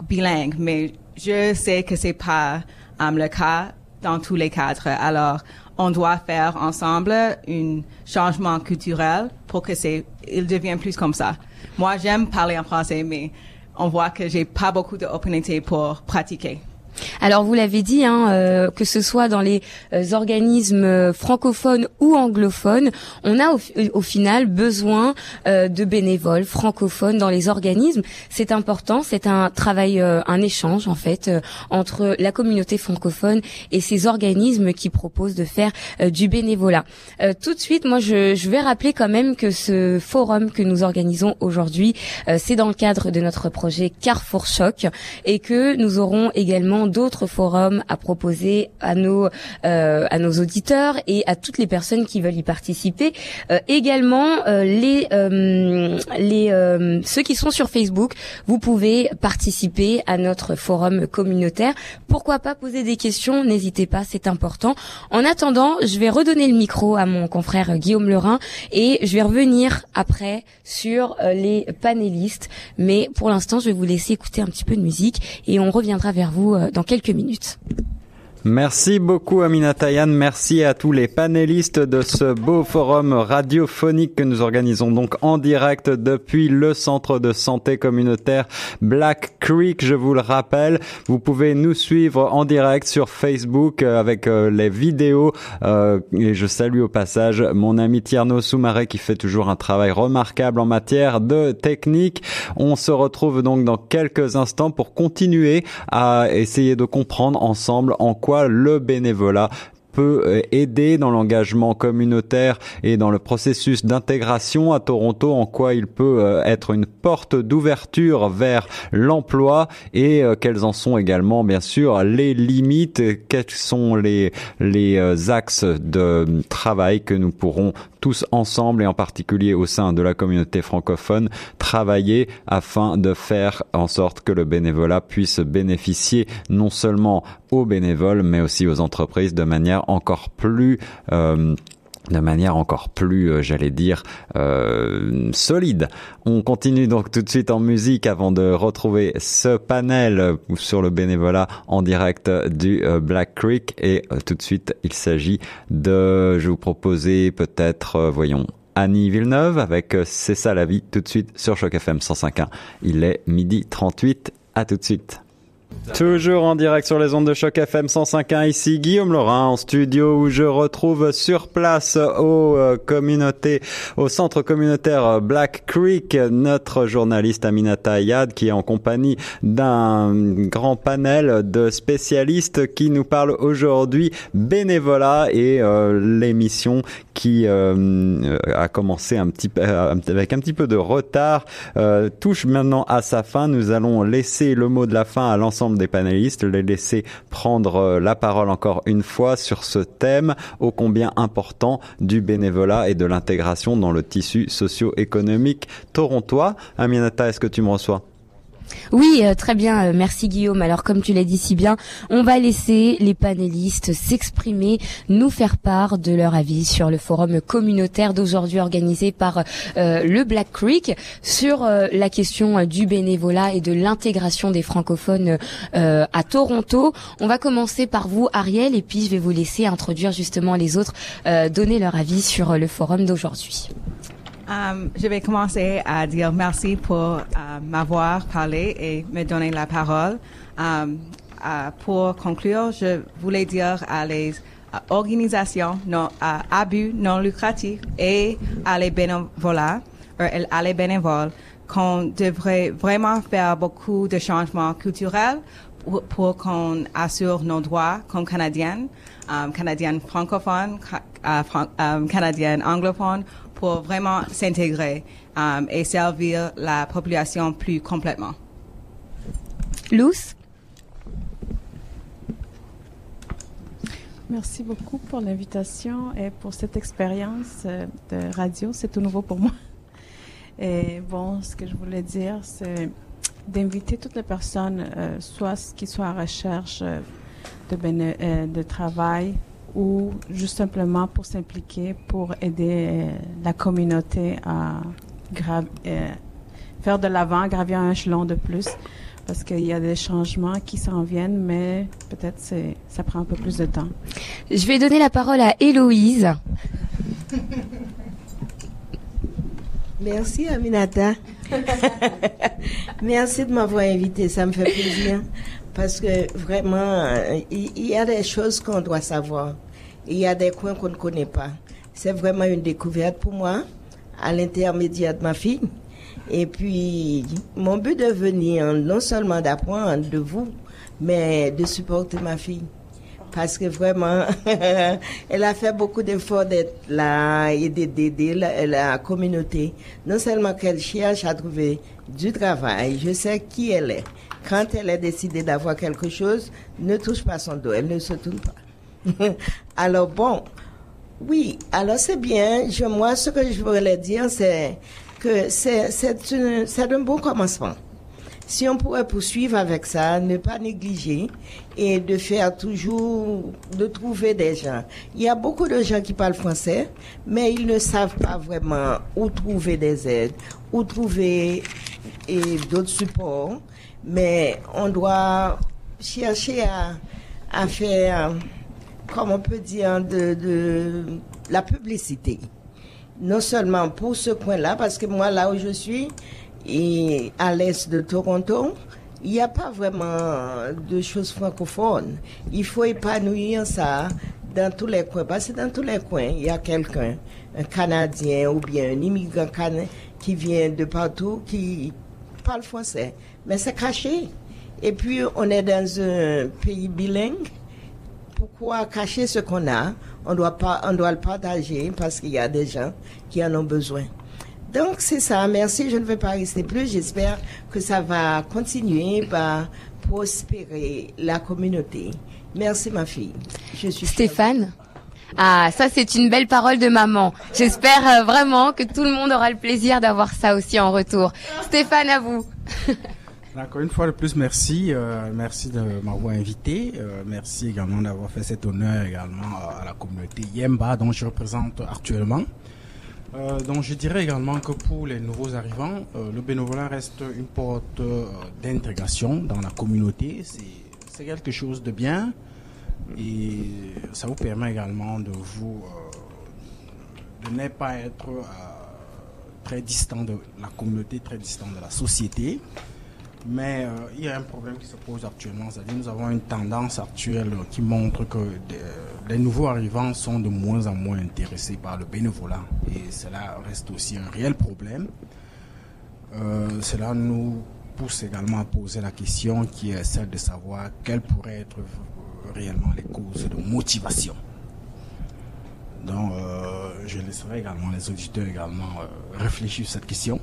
bilingue, mais je sais que c'est pas le cas dans tous les cadres. Alors, on doit faire ensemble un changement culturel pour que c'est, il devienne plus comme ça. Moi, j'aime parler en français, mais on voit que j'ai pas beaucoup d'opportunités pour pratiquer. Alors vous l'avez dit, hein, euh, que ce soit dans les euh, organismes euh, francophones ou anglophones, on a au, final besoin de bénévoles francophones dans les organismes. C'est important, c'est un travail, un échange en fait entre la communauté francophone et ces organismes qui proposent de faire du bénévolat. tout de suite, moi je, je, vais rappeler quand même que ce forum que nous organisons aujourd'hui, c'est dans le cadre de notre projet Carrefour Choc et que nous aurons également d'autres forums à proposer à nos euh, à nos auditeurs et à toutes les personnes qui veulent y participer. Euh, également euh, les les ceux qui sont sur Facebook, vous pouvez participer à notre forum communautaire. Pourquoi pas poser des questions N'hésitez pas, c'est important. En attendant, je vais redonner le micro à mon confrère Guillaume Lerin et je vais revenir après sur les panélistes. Mais pour l'instant, je vais vous laisser écouter un petit peu de musique et on reviendra vers vous dans quelques minutes. Merci beaucoup Amina Tayan, merci à tous les panélistes de ce beau forum radiophonique que nous organisons donc en direct depuis le centre de santé communautaire Black Creek, je vous le rappelle. Vous pouvez nous suivre en direct sur Facebook euh, avec euh, les vidéos euh, et je salue au passage mon ami Tierno Soumaré qui fait toujours un travail remarquable en matière de technique. On se retrouve donc dans quelques instants pour continuer à essayer de comprendre ensemble en quoi le bénévolat peut euh, aider dans l'engagement communautaire et dans le processus d'intégration à Toronto, en quoi il peut euh, être une porte d'ouverture vers l'emploi et euh, quelles en sont également bien sûr les limites, quels sont les, les axes de travail que nous pourrons tous ensemble et en particulier au sein de la communauté francophone travailler afin de faire en sorte que le bénévolat puisse bénéficier non seulement aux bénévoles mais aussi aux entreprises de manière encore plus euh, de manière encore plus, euh, j'allais dire, euh, solide. On continue donc tout de suite en musique avant de retrouver ce panel sur le bénévolat en direct du Black Creek. Et tout de suite, il s'agit de, je vous proposer peut-être, voyons, Annie Villeneuve avec C'est ça la vie, tout de suite sur Choc FM 105.1. Il est midi 38, à tout de suite. Toujours en direct sur les ondes de choc FM 105.1 ici Guillaume Laurin en studio où je retrouve sur place aux euh, communautés, au centre communautaire Black Creek notre journaliste Aminata Ayad qui est en compagnie d'un grand panel de spécialistes qui nous parlent aujourd'hui bénévolat et euh, l'émission qui euh, a commencé un petit avec un petit peu de retard touche maintenant à sa fin. Nous allons laisser le mot de la fin à l'ensemble des panélistes, les laisser prendre euh, la parole encore une fois sur ce thème ô combien important du bénévolat et de l'intégration dans le tissu socio-économique torontois. Aminata, est-ce que tu me reçois? Oui, euh, très bien. Euh, merci Guillaume. Alors comme tu l'as dit si bien, on va laisser les panélistes s'exprimer, nous faire part de leur avis sur le forum communautaire d'aujourd'hui organisé par euh, le Black Creek sur la question du bénévolat et de l'intégration des francophones à Toronto. On va commencer par vous Ariel et puis je vais vous laisser introduire justement les autres, donner leur avis sur le forum d'aujourd'hui. Um, je vais commencer à dire merci pour uh, m'avoir parlé et me donner la parole. pour conclure, je voulais dire à les organisations non, à abus non lucratifs et à les bénévolats, à les bénévoles, qu'on devrait vraiment faire beaucoup de changements culturels pour, qu'on assure nos droits comme Canadiens, um, Canadiennes francophones, uh, um, Canadiennes anglophones, pour vraiment s'intégrer um, et servir la population plus complètement. Luce Merci beaucoup pour l'invitation et pour cette expérience euh, de radio. C'est tout nouveau pour moi. [LAUGHS] Et bon, ce que je voulais dire, c'est d'inviter toutes les personnes, euh, soit qui soient en recherche euh, de, euh, de travail ou juste simplement pour s'impliquer, pour aider la communauté à faire de l'avant, gravir un échelon de plus, parce qu'il y a des changements qui s'en viennent, mais peut-être ça prend un peu plus de temps. Je vais donner la parole à Héloïse. Merci Aminata. [LAUGHS] Merci de m'avoir invité, ça me fait plaisir. Parce que vraiment, il y, a des choses qu'on doit savoir. Il y a des coins qu'on ne connaît pas. C'est vraiment une découverte pour moi, à l'intermédiaire de ma fille. Et puis, mon but de venir, non seulement d'apprendre de vous, mais de supporter ma fille parce que vraiment, [LAUGHS] elle a fait beaucoup d'efforts d'être là et d'aider la, communauté. Non seulement qu'elle cherche à trouver du travail, je sais qui elle est. Quand elle a décidé d'avoir quelque chose, ne touche pas son dos, elle ne se tourne pas. [LAUGHS] alors bon, oui, alors c'est bien. Moi, ce que je voulais dire, c'est que c'est un bon commencement si on pourrait poursuivre avec ça, ne pas négliger et de faire toujours, de trouver des gens. Il y a beaucoup de gens qui parlent français, mais ils ne savent pas vraiment où trouver des aides, où trouver d'autres supports. Mais on doit chercher à, faire, comme on peut dire, de, de la publicité. Non seulement pour ce coin-là, parce que moi, là où je suis, et à l'est de Toronto, il n'y a pas vraiment de choses francophones. Il faut épanouir ça dans tous les coins. Parce que dans tous les coins, il y a quelqu'un, un Canadien ou bien un immigrant qui vient de partout, qui parle français. Mais c'est caché. Et puis, on est dans un pays bilingue. Pourquoi cacher ce qu'on a? On doit, pas, on doit le partager parce qu'il y a des gens qui en ont besoin. Donc c'est ça, merci, je ne vais pas rester plus, j'espère que ça va continuer à prospérer la communauté. Merci ma fille. Je suis Stéphane? Ah, ça c'est une belle parole de maman. J'espère euh, vraiment que tout le monde aura le plaisir d'avoir ça aussi en retour. Stéphane, à vous. [LAUGHS] Encore une fois de plus, merci. Euh, merci de m'avoir invité. Euh, merci également d'avoir fait cet honneur également à la communauté Yemba dont je représente actuellement. Donc je dirais également que pour les nouveaux arrivants, le bénévolat reste une porte d'intégration dans la communauté. C'est quelque chose de bien et ça vous permet également de vous de ne pas être très distant de la communauté, très distant de la société. Mais il y a un problème qui se pose actuellement, c'est-à-dire nous avons une tendance actuelle qui montre que les nouveaux arrivants sont de moins en moins intéressés par le bénévolat et cela reste aussi un réel problème. Euh, cela nous pousse également à poser la question qui est celle de savoir quelles pourraient être réellement les causes de motivation. Donc, euh, je laisserai également les auditeurs également euh, réfléchir sur cette question.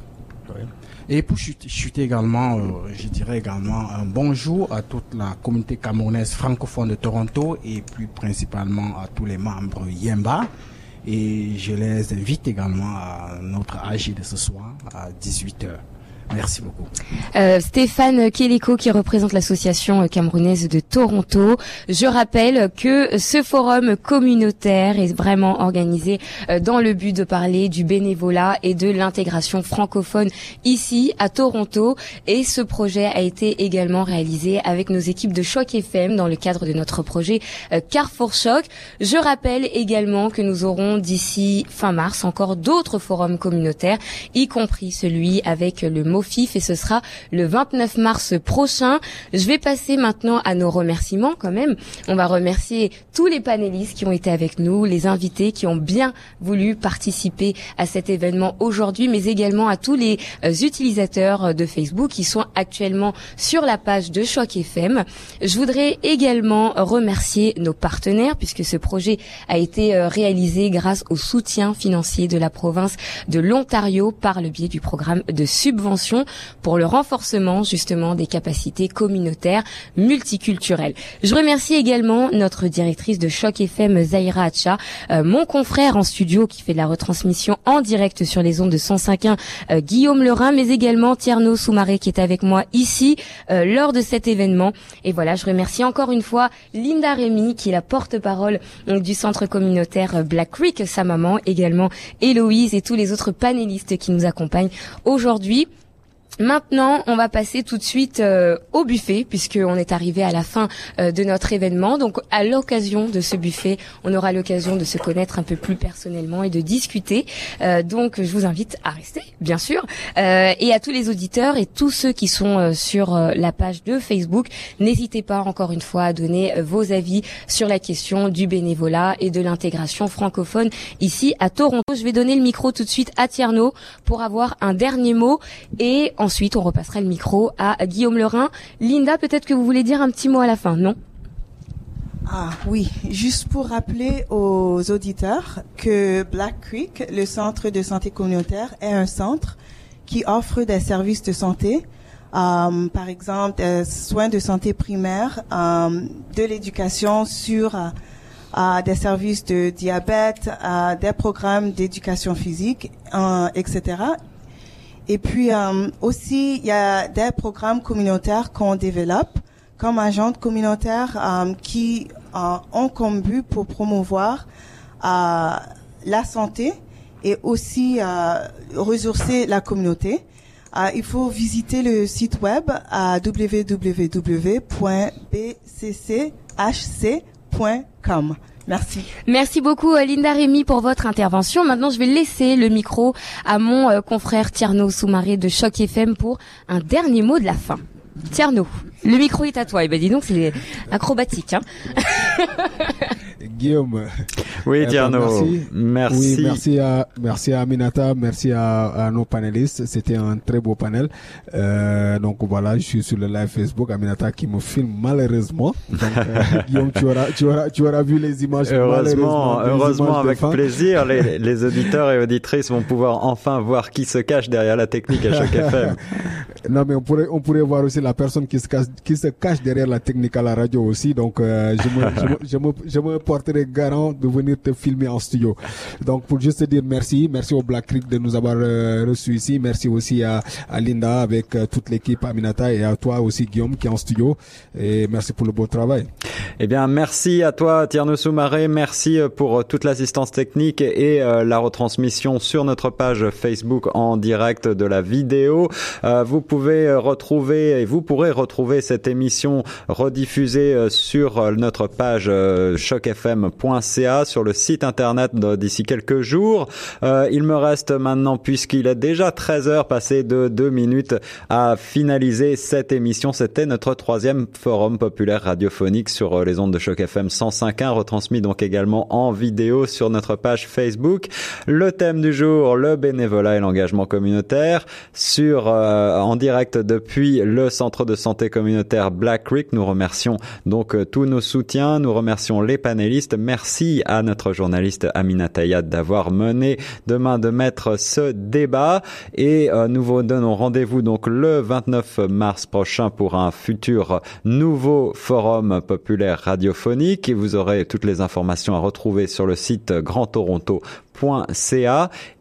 Et pour chuter, également, euh, je dirais également un bonjour à toute la communauté camerounaise francophone de Toronto et plus principalement à tous les membres Yemba. Et je les invite également à notre AG de ce soir à 18h. Merci beaucoup. Euh, Stéphane Kéliko qui représente l'association camerounaise de Toronto. Je rappelle que ce forum communautaire est vraiment organisé euh, dans le but de parler du bénévolat et de l'intégration francophone ici à Toronto. Et ce projet a été également réalisé avec nos équipes de Choc FM dans le cadre de notre projet euh, Carrefour Choc. Je rappelle également que nous aurons d'ici fin mars encore d'autres forums communautaires, y compris celui avec le MOFIF et ce sera le 29 mars prochain. Je vais passer maintenant à nos remerciements quand même. On va remercier tous les panélistes qui ont été avec nous, les invités qui ont bien voulu participer à cet événement aujourd'hui, mais également à tous les euh, utilisateurs de Facebook qui sont actuellement sur la page de Choc FM. Je voudrais également remercier nos partenaires puisque ce projet a été euh, réalisé grâce au soutien financier de la province de l'Ontario par le biais du programme de subvention pour le renforcement justement des capacités communautaires multiculturelles. Je remercie également notre directrice de Choc FM, Zaira Hacha, euh, mon confrère en studio qui fait de la retransmission en direct sur les ondes de 105.1, euh, Guillaume Lerin, mais également Tierno Soumaré qui est avec moi ici euh, lors de cet événement. Et voilà, je remercie encore une fois Linda Rémy qui est la porte-parole du centre communautaire Black Creek, sa maman également Héloïse et tous les autres panélistes qui nous accompagnent aujourd'hui. Maintenant, on va passer tout de suite euh, au buffet puisqu'on est arrivé à la fin euh, de notre événement. Donc, à l'occasion de ce buffet, on aura l'occasion de se connaître un peu plus personnellement et de discuter. Euh, donc, je vous invite à rester, bien sûr, et à tous les auditeurs et tous ceux qui sont sur la page de Facebook, n'hésitez pas encore une fois à donner vos avis sur la question du bénévolat et de l'intégration francophone ici à Toronto. Je vais donner le micro tout de suite à Tierno pour avoir un dernier mot et Ensuite, on repassera le micro à Guillaume Lerin. Linda, peut-être que vous voulez dire un petit mot à la fin, non? Ah oui, juste pour rappeler aux auditeurs que Black Creek, le centre de santé communautaire, est un centre qui offre des services de santé, euh, par exemple des soins de santé primaires, euh, de l'éducation sur euh, des services de diabète, des programmes d'éducation physique, etc. Et puis euh, aussi, il y a des programmes communautaires qu'on développe comme agents communautaires euh, qui euh, ont comme but pour promouvoir la santé et aussi ressourcer la communauté. il faut visiter le site web à www.bcchc.com. Merci. Merci beaucoup euh, Linda Rémy pour votre intervention. Maintenant, je vais laisser le micro à mon euh, confrère Tierno Soumaré de Choc FM pour un dernier mot de la fin. Tierno, le micro est à toi. Et eh ben dis donc, c'est acrobatique. Hein [LAUGHS] Guillaume. Oui, eh ben, merci. merci. Oui, merci à, merci à Aminata, merci à, à nos panélistes. C'était un très beau panel. Euh, donc voilà, je suis sur le live Facebook. Aminata qui me filme malheureusement. Donc, euh, [LAUGHS] Guillaume, tu auras, tu auras, tu auras vu les images. Heureusement, heureusement, avec plaisir, les, [LAUGHS] les auditeurs et auditrices vont pouvoir enfin voir qui se cache derrière la technique à chaque FM. non, mais on pourrait, on pourrait voir aussi la personne qui se cache, qui se cache derrière la technique à la radio aussi. Donc, euh, je me, je me, je me, porterai garant de venir te filmer en studio. Donc pour juste te dire merci, merci au Black Creek de nous avoir euh, reçus ici, merci aussi à, à Linda avec euh, toute l'équipe Aminata et à toi aussi Guillaume qui est en studio et merci pour le beau travail. Eh bien merci à toi Tierno Soumaré, merci euh, pour toute l'assistance technique et la retransmission sur notre page Facebook en direct de la vidéo. vous pouvez retrouver et vous pourrez retrouver cette émission rediffusée sur notre page chocfm.ca sur le site internet d'ici quelques jours. Euh, il me reste maintenant, puisqu'il est déjà 13 heures passé de 2 minutes, à finaliser cette émission. C'était notre troisième forum populaire radiophonique sur euh, les ondes de choc FM 105.1, retransmis donc également en vidéo sur notre page Facebook. Le thème du jour, le bénévolat et l'engagement communautaire, sur euh, en direct depuis le centre de santé communautaire Black Creek. Nous remercions donc euh, tous nos soutiens, nous remercions les panélistes. Merci à notre journaliste Amina Tayad d'avoir mené de main de maître ce débat et euh, nous vous donnons rendez-vous donc le 29 mars prochain pour un futur nouveau forum populaire radiophonique et vous aurez toutes les informations à retrouver sur le site Grand Toronto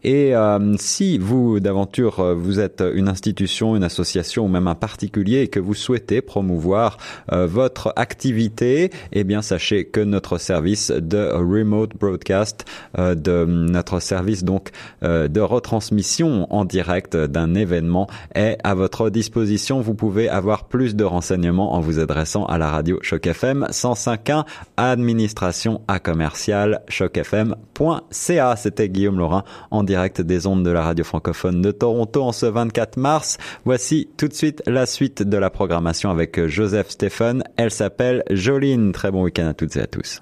et euh, si vous d'aventure euh, vous êtes une institution, une association ou même un particulier et que vous souhaitez promouvoir euh, votre activité, eh bien sachez que notre service de remote broadcast, de notre service donc de retransmission en direct d'un événement est à votre disposition. Vous pouvez avoir plus de renseignements en vous adressant à la radio Choc FM 105.1 administration à commercial chocfm.ca. c'était Guillaume Laurin en direct des ondes de la radio francophone de Toronto en ce 24 mars. Voici tout de suite la suite de la programmation avec Joseph Stephen. Elle s'appelle Joline. Très bon week-end à toutes et à tous.